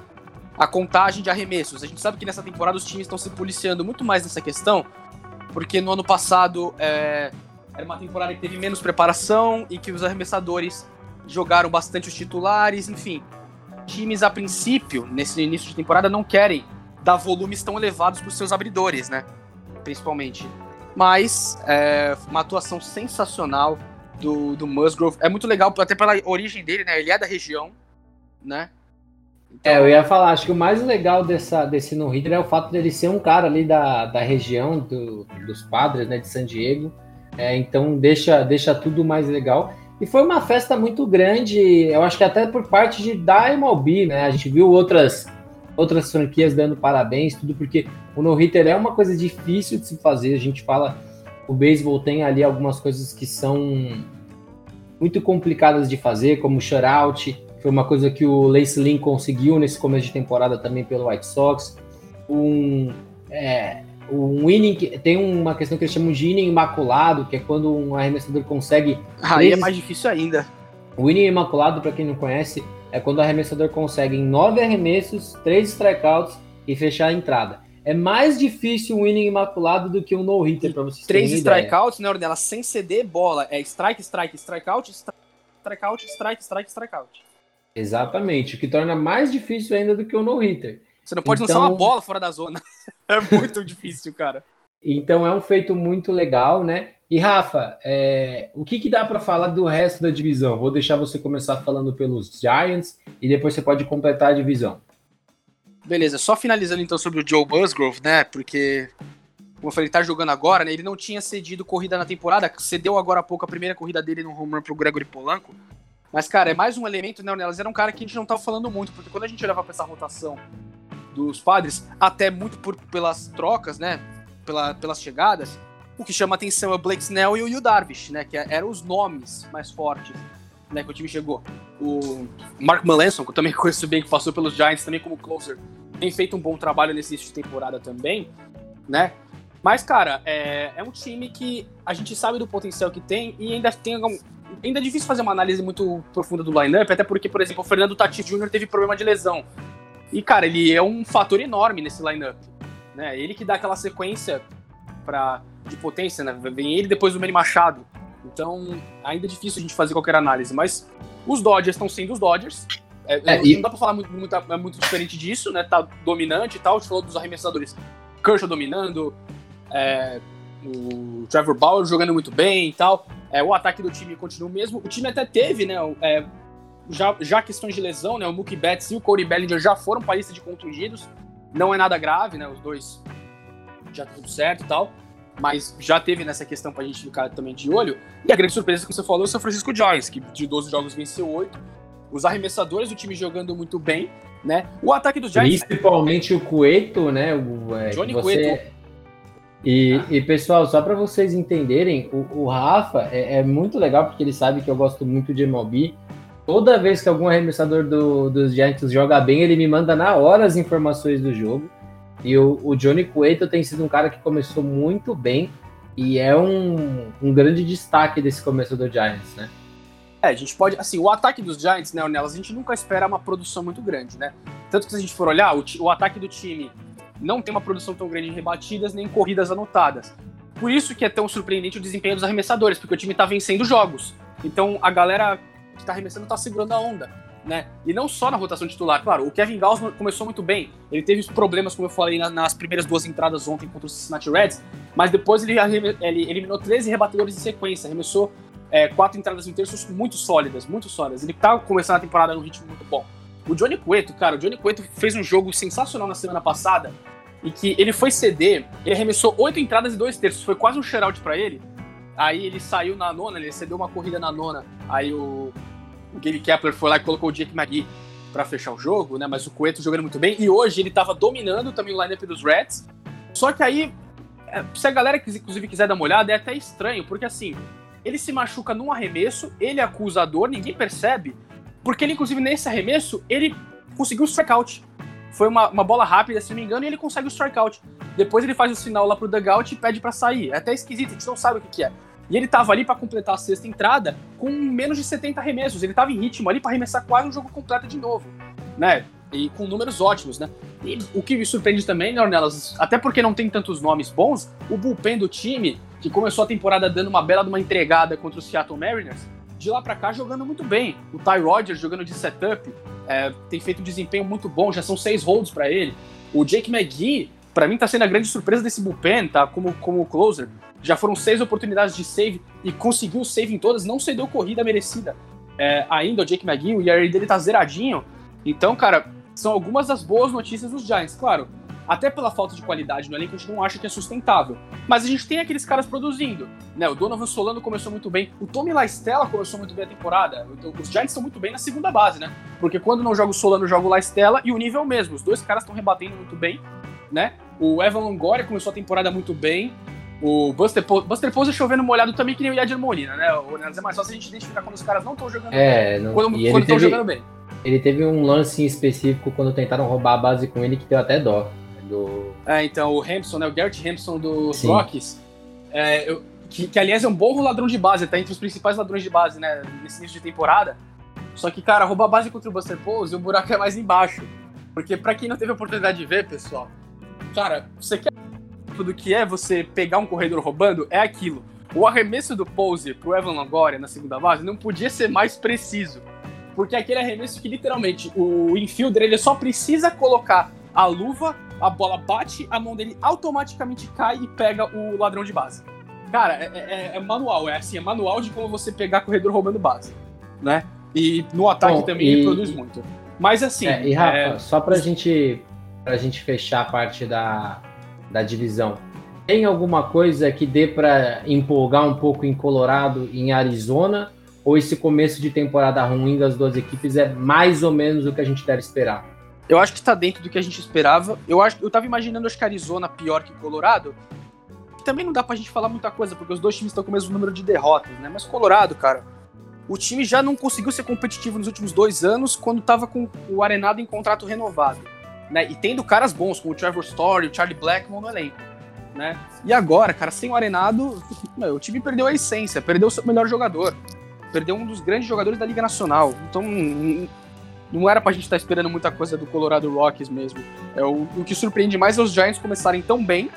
a contagem de arremessos. A gente sabe que nessa temporada os times estão se policiando muito mais nessa questão, porque no ano passado é, era uma temporada que teve menos preparação e que os arremessadores jogaram bastante os titulares, enfim. Times, a princípio, nesse início de temporada, não querem dar volumes tão elevados para os seus abridores, né? Principalmente. Mas é, uma atuação sensacional do, do Musgrove. É muito legal, até pela origem dele, né? Ele é da região, né? Então... É, eu ia falar, acho que o mais legal dessa, desse no hitter é o fato dele ser um cara ali da, da região do, dos padres, né, de San Diego. É, então deixa, deixa tudo mais legal. E foi uma festa muito grande, eu acho que até por parte de, da MLB, né? A gente viu outras, outras franquias dando parabéns, tudo porque o no-hitter é uma coisa difícil de se fazer. A gente fala, o beisebol tem ali algumas coisas que são muito complicadas de fazer, como shutout, foi uma coisa que o Lace Lynn conseguiu nesse começo de temporada também pelo White Sox. Um, é, um inning, tem uma questão que eles chamam de inning imaculado, que é quando um arremessador consegue. Aí é mais difícil ainda. O inning imaculado, para quem não conhece, é quando o arremessador consegue em nove arremessos, três strikeouts e fechar a entrada. É mais difícil um inning imaculado do que um no-hitter, para vocês Três strikeouts, né, Ornella? Sem ceder bola. É strike, strike, strikeout, strikeout, strike, strike, strikeout. Exatamente, o que torna mais difícil ainda do que o no-hitter. Você não pode então, lançar uma bola fora da zona. é muito difícil, cara. Então é um feito muito legal, né? E Rafa, é, o que, que dá para falar do resto da divisão? Vou deixar você começar falando pelos Giants e depois você pode completar a divisão. Beleza, só finalizando então sobre o Joe Busgrove, né? Porque, como eu falei, ele tá jogando agora, né? Ele não tinha cedido corrida na temporada, cedeu agora há pouco a primeira corrida dele no home run pro Gregory Polanco. Mas, cara, é mais um elemento, né, Ornelas? Era um cara que a gente não tava falando muito, porque quando a gente olhava pra essa rotação dos padres, até muito por, pelas trocas, né? Pela, pelas chegadas, o que chama atenção é o Blake Snell e o Yu Darvish, né? Que eram os nomes mais fortes né, que o time chegou. O Mark Melanson, que eu também conheço bem, que passou pelos Giants também como closer, tem feito um bom trabalho nesse início de temporada também, né? Mas, cara, é, é um time que a gente sabe do potencial que tem e ainda tem ainda é difícil fazer uma análise muito profunda do lineup, até porque, por exemplo, o Fernando Tatis Jr. teve problema de lesão. E, cara, ele é um fator enorme nesse lineup. Né? Ele que dá aquela sequência pra, de potência, né? Vem ele depois o Manny Machado. Então, ainda é difícil a gente fazer qualquer análise. Mas os Dodgers estão sendo os Dodgers. É, é, e... Não dá pra falar muito, muito, é muito diferente disso, né? Tá dominante e tal. A gente falou dos arremessadores. Kershaw dominando, é, o Trevor Bauer jogando muito bem e tal. É, o ataque do time continua o mesmo. O time até teve, né? É, já, já questões de lesão, né? O Mookie Betts e o Corey Bellinger já foram para a lista de contundidos. Não é nada grave, né? Os dois já tá tudo certo e tal. Mas já teve nessa questão pra gente ficar também de olho. E a grande surpresa que você falou é o São Francisco Giants, que de 12 jogos venceu 8. Os arremessadores do time jogando muito bem, né? O ataque dos Giants. Principalmente o Cueto, né? O, é, Johnny você... Cueto e, e, pessoal, só para vocês entenderem, o, o Rafa é, é, muito legal porque ele sabe que eu gosto muito de MLB. Toda vez que algum arremessador do, dos Giants joga bem, ele me manda na hora as informações do jogo. E o, o Johnny Cueto tem sido um cara que começou muito bem e é um, um grande destaque desse começo do Giants, né? É, a gente pode. Assim, o ataque dos Giants, né, Ornelas, a gente nunca espera uma produção muito grande, né? Tanto que se a gente for olhar, o, o ataque do time não tem uma produção tão grande em rebatidas nem corridas anotadas. Por isso que é tão surpreendente o desempenho dos arremessadores, porque o time está vencendo jogos. Então a galera que está arremessando está segurando a onda. Né? E não só na rotação titular, claro, o Kevin Gausman começou muito bem, ele teve problemas, como eu falei, nas primeiras duas entradas ontem contra o Cincinnati Reds, mas depois ele, ele eliminou 13 rebatedores em sequência, arremessou é, quatro entradas em terços muito sólidas, muito sólidas. Ele tá começando a temporada num ritmo muito bom. O Johnny Cueto, cara, o Johnny Cueto fez um jogo sensacional na semana passada e que ele foi ceder, ele arremessou oito entradas e dois terços, foi quase um shutout para ele. Aí ele saiu na nona, ele cedeu uma corrida na nona. Aí o, o Gary Kepler foi lá e colocou o Jake McGee para fechar o jogo, né? Mas o Cueto jogando muito bem. E hoje ele tava dominando também o lineup dos Reds. Só que aí, é, se a galera inclusive quiser dar uma olhada, é até estranho, porque assim, ele se machuca num arremesso, ele acusa a dor, ninguém percebe, porque ele, inclusive, nesse arremesso, ele conseguiu o strikeout. Foi uma, uma bola rápida, se não me engano, e ele consegue o strikeout. Depois ele faz o sinal lá pro dugout e pede para sair. É até esquisito, a gente não sabe o que, que é. E ele tava ali para completar a sexta entrada com menos de 70 arremessos. Ele tava em ritmo ali para arremessar quase um jogo completo de novo, né? E com números ótimos, né? E o que me surpreende também, né, Ornelas, até porque não tem tantos nomes bons, o bullpen do time, que começou a temporada dando uma bela de uma entregada contra o Seattle Mariners, de lá para cá jogando muito bem. O Ty Rogers jogando de setup, é, tem feito um desempenho muito bom, já são seis holds para ele. O Jake McGee, para mim, tá sendo a grande surpresa desse bullpen, tá? Como, como closer. Já foram seis oportunidades de save e conseguiu save em todas, não cedeu corrida merecida. É, ainda o Jake McGee, o ERA dele tá zeradinho. Então, cara, são algumas das boas notícias dos Giants. Claro, até pela falta de qualidade no elenco, a gente não acha que é sustentável. Mas a gente tem aqueles caras produzindo. Né? O Donovan Solano começou muito bem. O Tommy Laistella começou muito bem a temporada. Os Giants estão muito bem na segunda base, né? Porque quando não joga o Solano, joga o Laistella e o nível é o mesmo. Os dois caras estão rebatendo muito bem, né? O Evan Longoria começou a temporada muito bem. O Buster, po Buster Posey chovendo molhado também, que nem o Yadir Molina, né? É mais fácil a gente identificar quando os caras não estão jogando é, bem. Não... Quando estão jogando bem. Ele teve um lance em específico quando tentaram roubar a base com ele que deu até dó do. É, então, o Hampson, né? O Garrett Hampson dos Sim. Rockies. É, eu, que, que, aliás é um bom ladrão de base, tá entre os principais ladrões de base, né? Nesse início de temporada. Só que, cara, roubar a base contra o Buster Pose, o buraco é mais embaixo. Porque para quem não teve a oportunidade de ver, pessoal, cara, você quer do que é você pegar um corredor roubando? É aquilo. O arremesso do Pose pro Evan Longoria na segunda base não podia ser mais preciso. Porque é aquele arremesso que literalmente o infielder ele só precisa colocar a luva a bola bate, a mão dele automaticamente cai e pega o ladrão de base. Cara, é, é, é manual, é assim, é manual de como você pegar corredor roubando base, né? E no ataque Bom, também e... ele produz muito. Mas assim. É, e Rafa, é... só pra gente, pra gente fechar a parte da, da divisão. Tem alguma coisa que dê para empolgar um pouco em Colorado, em Arizona? Ou esse começo de temporada ruim das duas equipes é mais ou menos o que a gente deve esperar? Eu acho que tá dentro do que a gente esperava. Eu acho eu imaginando acho que Arizona pior que Colorado. Também não dá pra gente falar muita coisa, porque os dois times estão com o mesmo número de derrotas, né? Mas Colorado, cara, o time já não conseguiu ser competitivo nos últimos dois anos quando tava com o Arenado em contrato renovado. Né? E tendo caras bons, como o Trevor Story, o Charlie Blackmon no elenco. Né? E agora, cara, sem o Arenado, meu, o time perdeu a essência, perdeu o seu melhor jogador, perdeu um dos grandes jogadores da Liga Nacional. Então, não era pra gente estar tá esperando muita coisa do Colorado Rockies mesmo. É, o, o que surpreende mais é os Giants começarem tão bem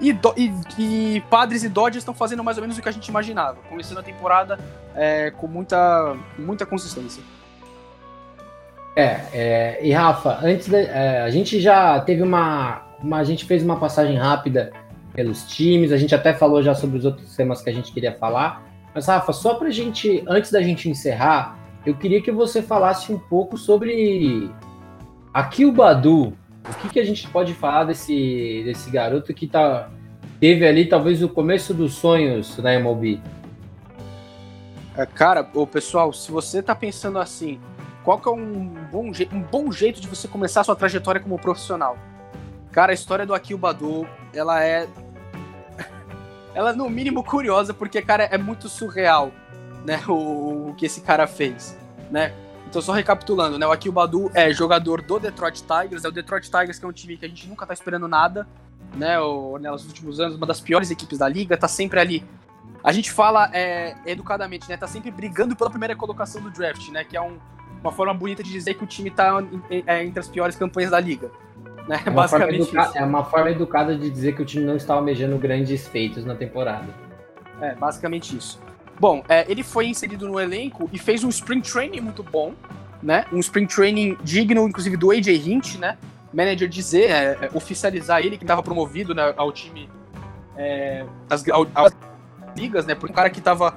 e, do, e, e, Padres e Dodgers estão fazendo mais ou menos o que a gente imaginava, começando a temporada é, com muita, muita consistência. É, é e Rafa, antes é, a gente já teve uma, uma, a gente fez uma passagem rápida pelos times, a gente até falou já sobre os outros temas que a gente queria falar, mas Rafa, só pra gente, antes da gente encerrar, eu queria que você falasse um pouco sobre aqui o Badu. O que, que a gente pode falar desse, desse garoto que tá, teve ali talvez o começo dos sonhos na MLB? É, cara, o pessoal, se você tá pensando assim, qual que é um bom, um bom jeito de você começar a sua trajetória como profissional? Cara, a história do Akil Badu, ela é. ela é no mínimo curiosa, porque, cara, é muito surreal né, o, o que esse cara fez, né? Então, só recapitulando, né? O Akil Badu é jogador do Detroit Tigers. É o Detroit Tigers, que é um time que a gente nunca tá esperando nada, né? O, né, nos últimos anos, uma das piores equipes da liga, tá sempre ali. A gente fala é, educadamente, né? Tá sempre brigando pela primeira colocação do draft, né? Que é um, uma forma bonita de dizer que o time tá é, entre as piores campanhas da liga. Né? É, basicamente é uma forma educada de dizer que o time não está almejando grandes feitos na temporada. É, basicamente isso. Bom, é, ele foi inserido no elenco e fez um spring training muito bom, né? Um spring training digno, inclusive, do AJ Hint, né? Manager dizer, é, é, oficializar ele que estava promovido né, ao time, é, as, ao, ligas, né? Porque um cara que estava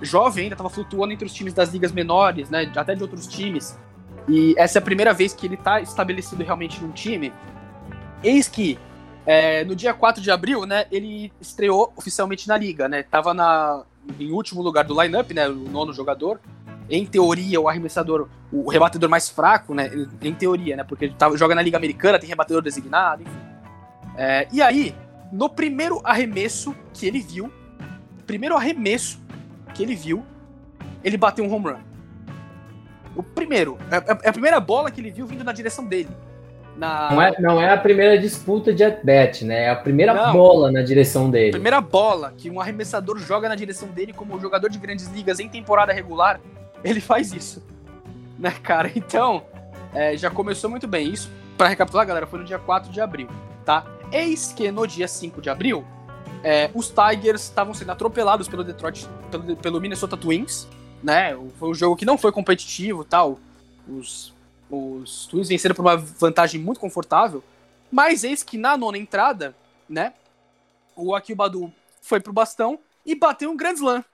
jovem ainda, estava flutuando entre os times das ligas menores, né? Até de outros times. E essa é a primeira vez que ele está estabelecido realmente num time. Eis que é, no dia 4 de abril, né, ele estreou oficialmente na liga, né? Tava na, em último lugar do lineup, né? O nono jogador. Em teoria, o arremessador, o rebatedor mais fraco, né? Em teoria, né? Porque ele joga na Liga Americana, tem rebatedor designado, enfim. É, e aí, no primeiro arremesso que ele viu, primeiro arremesso que ele viu, ele bateu um home run. O primeiro, é, é, é a primeira bola que ele viu vindo na direção dele. Na... Não, é, não é a primeira disputa de at-bat, né? É a primeira não, bola na direção dele. Primeira bola que um arremessador joga na direção dele como jogador de grandes ligas em temporada regular, ele faz isso. Né, cara? Então, é, já começou muito bem. Isso, para recapitular, galera, foi no dia 4 de abril, tá? Eis que no dia 5 de abril, é, os Tigers estavam sendo atropelados pelo Detroit, pelo, pelo, Minnesota Twins, né? Foi um jogo que não foi competitivo, tal. Os, os Twins venceram por uma vantagem muito confortável. Mas eis que na nona entrada, né? O Akil Badu foi pro bastão e bateu um Grand Slam.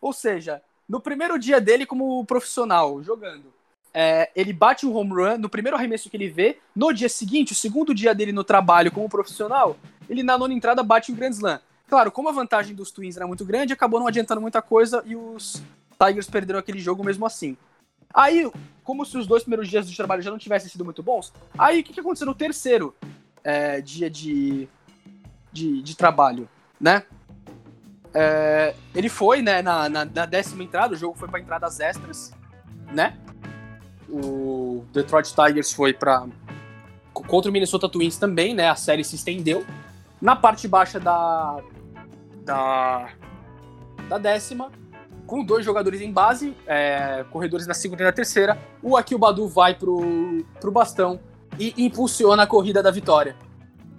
Ou seja, no primeiro dia dele como profissional jogando, é, ele bate um home run no primeiro arremesso que ele vê. No dia seguinte, o segundo dia dele no trabalho como profissional, ele na nona entrada bate um Grand Slam. Claro, como a vantagem dos Twins era muito grande, acabou não adiantando muita coisa e os Tigers perderam aquele jogo mesmo assim. Aí, como se os dois primeiros dias de trabalho já não tivessem sido muito bons, aí o que, que aconteceu no terceiro é, dia de, de, de, trabalho, né? É, ele foi, né, na, na, na, décima entrada, o jogo foi para entradas extras, né? O Detroit Tigers foi para contra o Minnesota Twins também, né? A série se estendeu. Na parte baixa da da, da décima, com dois jogadores em base, é, corredores na segunda e na terceira, o Akil Badu vai pro, pro bastão e impulsiona a corrida da vitória,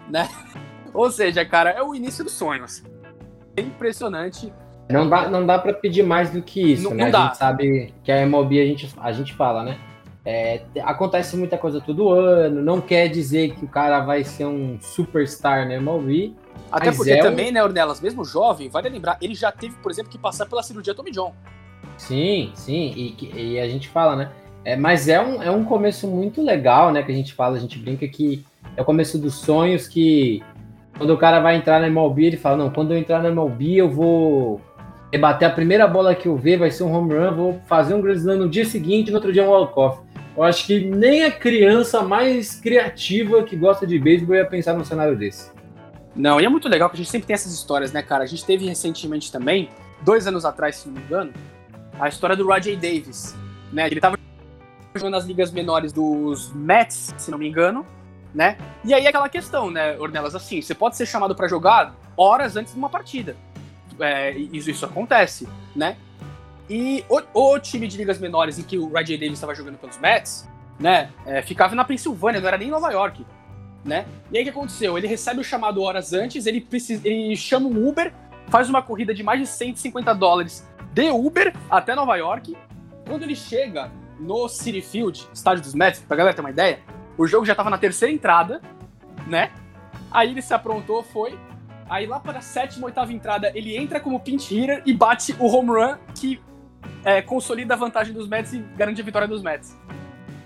né? Ou seja, cara, é o início dos sonhos. É impressionante. Não dá, não dá para pedir mais do que isso, não, né? Não a gente sabe que a MLB a gente, a gente fala, né? É, acontece muita coisa todo ano, não quer dizer que o cara vai ser um superstar na MLB. Até porque é também, um... né, Ornelas, mesmo jovem, vale lembrar, ele já teve, por exemplo, que passar pela cirurgia Tommy John. Sim, sim, e, e a gente fala, né? É, mas é um, é um começo muito legal, né? Que a gente fala, a gente brinca que é o começo dos sonhos que quando o cara vai entrar na MLB, ele fala, não, quando eu entrar na MLB eu vou rebater a primeira bola que eu ver, vai ser um home run, vou fazer um grand slam no dia seguinte, no outro dia um walk-off. Eu acho que nem a criança mais criativa que gosta de beisebol ia pensar num cenário desse. Não, e é muito legal que a gente sempre tem essas histórias, né, cara? A gente teve recentemente também, dois anos atrás, se não me engano, a história do Roger Davis, né? Ele tava jogando nas ligas menores dos Mets, se não me engano, né? E aí aquela questão, né, Ornelas, assim, você pode ser chamado para jogar horas antes de uma partida. É, isso, isso acontece, né? E o, o, time de ligas menores em que o Ray Davis estava jogando pelos Mets, né, é, ficava na Pensilvânia, não era nem em Nova York, né? E aí o que aconteceu? Ele recebe o chamado horas antes, ele, precisa, ele chama um Uber, faz uma corrida de mais de 150 dólares de Uber até Nova York. Quando ele chega no City Field, estádio dos Mets, pra galera ter uma ideia, o jogo já estava na terceira entrada, né? Aí ele se aprontou, foi. Aí lá para a sétima, oitava entrada, ele entra como pinch hitter e bate o home run que é, consolida a vantagem dos Mets e garante a vitória dos Mets.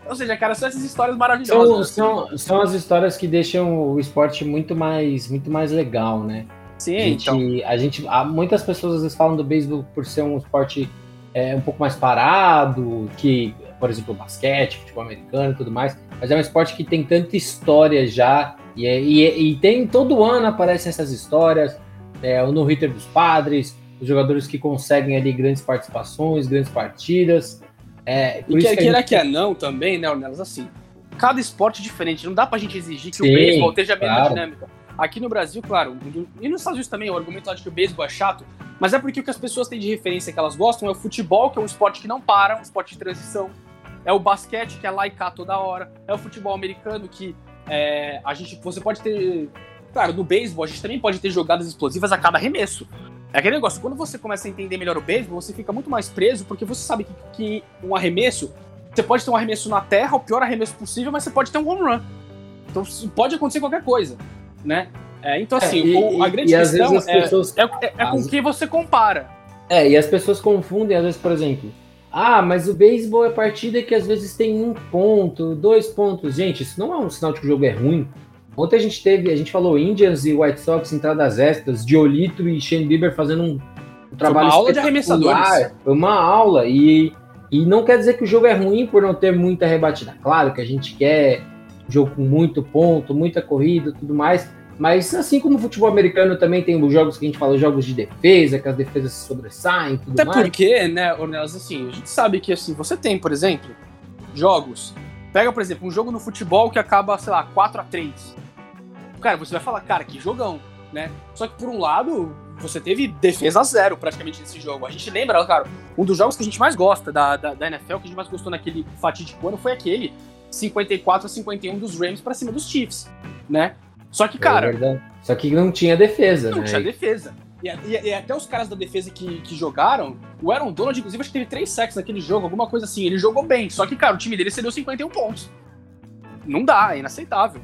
Ou seja, cara, são essas histórias maravilhosas. São, são, são as histórias que deixam o esporte muito mais, muito mais legal, né? Sim, a gente, então. a gente, muitas pessoas às vezes falam do beisebol por ser um esporte é, um pouco mais parado, que, por exemplo, basquete, futebol americano e tudo mais, mas é um esporte que tem tanta história já, e, é, e, é, e tem todo ano aparecem essas histórias, é, o no-hitter dos padres, os jogadores que conseguem ali grandes participações, grandes partidas. É, e quer queira que é não também, né, Ornelas? Assim, cada esporte é diferente, não dá pra gente exigir que Sim, o beisebol esteja a mesma claro. dinâmica. Aqui no Brasil, claro, e nos Estados Unidos também, o argumento de que o beisebol é chato, mas é porque o que as pessoas têm de referência que elas gostam é o futebol, que é um esporte que não para, um esporte de transição. É o basquete, que é lá e cá toda hora. É o futebol americano, que é, a gente, você pode ter. Claro, no beisebol a gente também pode ter jogadas explosivas a cada arremesso. É aquele negócio, quando você começa a entender melhor o beisebol, você fica muito mais preso, porque você sabe que, que, um arremesso, você pode ter um arremesso na terra, o pior arremesso possível, mas você pode ter um home run. Então pode acontecer qualquer coisa, né? É, então, assim, é, e, a grande e, questão é, pessoas, é, é, é, com quem você compara. É, e as pessoas confundem, às vezes, por exemplo, ah, mas o beisebol é partida que às vezes tem um ponto, dois pontos. Gente, isso não é um sinal de que o jogo é ruim. Ontem a gente teve, a gente falou Indians e White Sox entradas extras, Diolito e Shane Bieber fazendo um, um trabalho uma aula de arremessadores. Foi uma aula e, e não quer dizer que o jogo é ruim por não ter muita rebatida. Claro que a gente quer jogo com muito ponto, muita corrida, tudo mais. Mas assim como o futebol americano também tem os jogos que a gente fala, jogos de defesa, que as defesas se sobressaem, tudo Até mais. porque, né, Ornelas, assim, a gente sabe que assim, você tem, por exemplo, jogos Pega, por exemplo, um jogo no futebol que acaba, sei lá, 4 a 3 Cara, você vai falar, cara, que jogão, né? Só que por um lado, você teve defesa zero praticamente nesse jogo. A gente lembra, cara, um dos jogos que a gente mais gosta da, da, da NFL, que a gente mais gostou naquele fatídico ano, foi aquele 54 a 51 dos Rams para cima dos Chiefs, né? Só que, cara. É Só que não tinha defesa, não né? Não tinha defesa. E, e, e, até os caras da defesa que, que jogaram, o Aaron Donald, inclusive, acho que teve três sacks naquele jogo, alguma coisa assim. Ele jogou bem. Só que, cara, o time dele cedeu 51 pontos. Não dá, é inaceitável.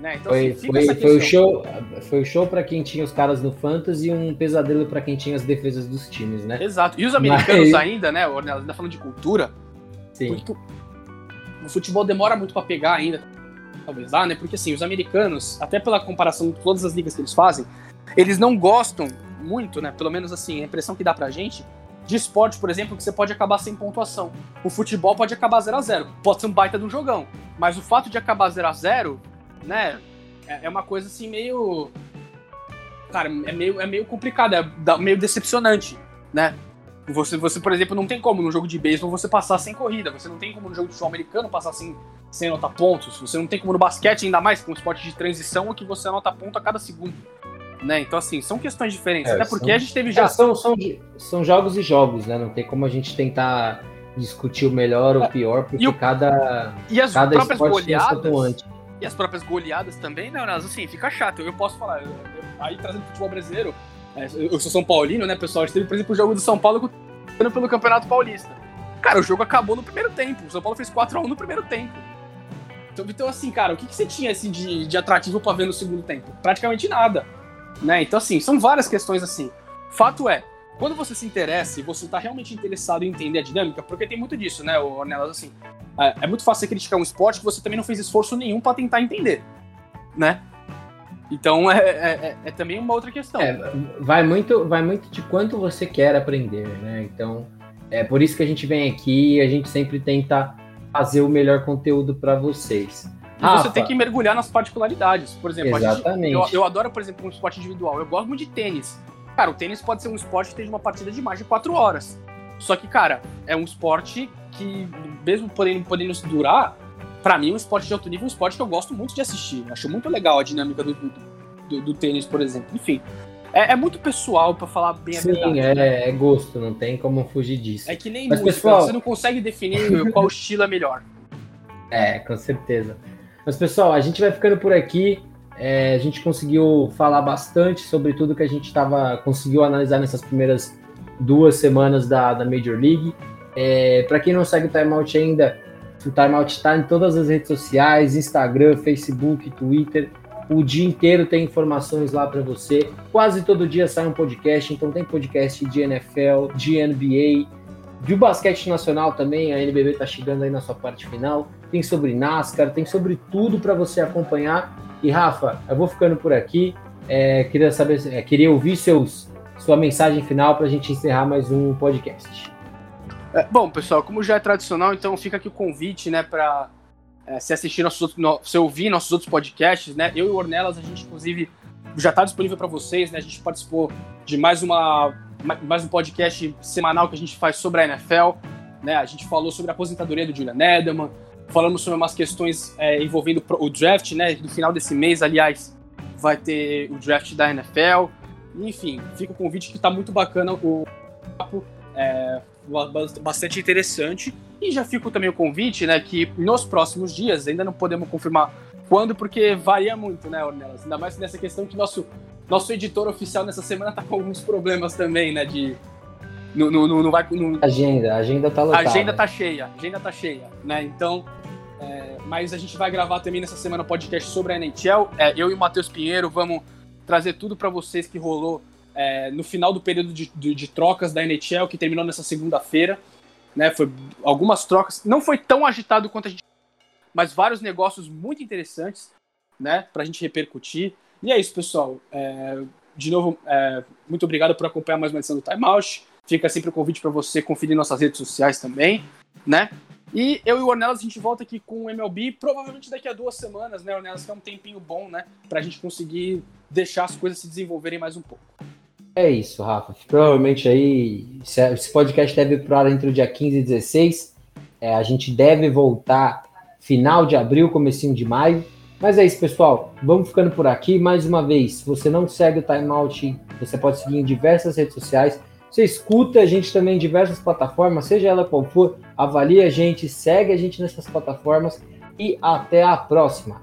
Né? Então, foi, assim, foi, foi, o show, foi o show para quem tinha os caras no Fantasy e um pesadelo para quem tinha as defesas dos times, né? Exato. E os americanos Mas... ainda, né, Ornella, ainda falando de cultura. Sim. Porque o futebol demora muito para pegar ainda. Talvez lá, né? Porque assim, os americanos, até pela comparação de todas as ligas que eles fazem, eles não gostam muito, né? Pelo menos assim, a impressão que dá pra gente, de esporte, por exemplo, que você pode acabar sem pontuação. O futebol pode acabar 0 a 0 Pode ser um baita de um jogão. Mas o fato de acabar 0 a 0 né? É, é uma coisa assim meio. Cara, é meio, é meio complicado, é meio decepcionante, né? Você, você, por exemplo, não tem como no jogo de beisebol você passar sem corrida, você não tem como no jogo de futebol americano passar sem, sem anotar pontos, você não tem como no basquete, ainda mais com um esporte de transição, que você anota ponto a cada segundo. Né? Então, assim, são questões diferentes. É, até porque são, a gente teve já. É, são, são, são jogos e jogos, né? Não tem como a gente tentar discutir o melhor ou o é, pior, porque o, cada, e as cada próprias goleadas, e as próprias goleadas também, né, Mas assim, fica chato. Eu posso falar, eu, eu, aí trazendo futebol brasileiro, é, eu sou São Paulino, né, pessoal? A gente teve, por exemplo, o jogo do São Paulo pelo Campeonato Paulista. Cara, o jogo acabou no primeiro tempo. O São Paulo fez 4x1 no primeiro tempo. Então, então assim, cara, o que, que você tinha assim, de, de atrativo para ver no segundo tempo? Praticamente nada. Né? Então, assim, são várias questões assim. Fato é, quando você se interessa e você tá realmente interessado em entender a dinâmica, porque tem muito disso, né, Ornelas, assim, é, é, muito fácil você criticar um esporte que você também não fez esforço nenhum para tentar entender, né? Então é, é, é, é, também uma outra questão. É, vai muito, vai muito de quanto você quer aprender, né? Então é por isso que a gente vem aqui e a gente sempre tenta fazer o melhor conteúdo para vocês. E Rafa, você tem que mergulhar nas particularidades. Por exemplo, exatamente. Gente, eu, eu, adoro, por exemplo, um esporte individual. Eu gosto muito de tênis. Cara, o tênis pode ser um esporte que tem uma partida de mais de quatro horas. Só que, cara, é um esporte que, mesmo podendo, podendo durar, para mim, um esporte de alto nível é um esporte que eu gosto muito de assistir. Acho muito legal a dinâmica do, do, do, tênis, por exemplo. Enfim, é, é muito pessoal, para falar bem Sim, a verdade. Sim, é, né? é, gosto, não tem como fugir disso. É que nem Mas, música, pessoal... você não consegue definir qual estilo é melhor. É, com certeza. Mas, pessoal, a gente vai ficando por aqui. É, a gente conseguiu falar bastante sobre tudo que a gente tava, conseguiu analisar nessas primeiras duas semanas da, da Major League. É, Para quem não segue o Timeout ainda, o Timeout está em todas as redes sociais, Instagram, Facebook, Twitter. O dia inteiro tem informações lá para você. Quase todo dia sai um podcast, então tem podcast de NFL, de NBA, de basquete nacional também. A NBB está chegando aí na sua parte final. Tem sobre NASCAR, tem sobre tudo para você acompanhar. E Rafa, eu vou ficando por aqui. É, queria saber, é, queria ouvir seus, sua mensagem final para a gente encerrar mais um podcast. É, bom, pessoal, como já é tradicional, então fica aqui o convite, né, para é, se assistir nossos no, se ouvir nossos outros podcasts, né? Eu e o Ornelas, a gente inclusive já está disponível para vocês, né? A gente participou de mais uma mais um podcast semanal que a gente faz sobre a NFL, né? A gente falou sobre a aposentadoria do Julian Edelman, falamos sobre umas questões é, envolvendo o draft, né? No final desse mês, aliás, vai ter o draft da NFL. Enfim, fica o convite que está muito bacana o papo. É, bastante interessante. E já fico também o convite, né, que nos próximos dias, ainda não podemos confirmar quando, porque varia muito, né, Ornelas? Ainda mais nessa questão que nosso, nosso editor oficial nessa semana tá com alguns problemas também, né, de... No, no, no, vai, no... Agenda, a agenda tá lotada. A agenda tá cheia, agenda tá cheia, né, então... É, mas a gente vai gravar também nessa semana um podcast sobre a NHL. É, eu e o Matheus Pinheiro vamos trazer tudo para vocês que rolou é, no final do período de, de, de, trocas da NHL, que terminou nessa segunda-feira. Né, foi algumas trocas. Não foi tão agitado quanto a gente. Mas vários negócios muito interessantes né, para a gente repercutir. E é isso, pessoal. É, de novo, é, muito obrigado por acompanhar mais uma edição do Time Out. Fica sempre o convite para você conferir nossas redes sociais também, né? E eu e o Ornelas, a gente volta aqui com o MLB, provavelmente daqui a duas semanas, né, Ornelas? Que é um tempinho bom, né? Pra gente conseguir deixar as coisas se desenvolverem mais um pouco. É isso, Rafa. Provavelmente aí, esse podcast deve ir para entre o dia 15 e 16. É, a gente deve voltar final de abril, comecinho de maio. Mas é isso, pessoal. Vamos ficando por aqui. Mais uma vez, se você não segue o Timeout, você pode seguir em diversas redes sociais. Você escuta a gente também em diversas plataformas, seja ela qual for, avalie a gente, segue a gente nessas plataformas e até a próxima.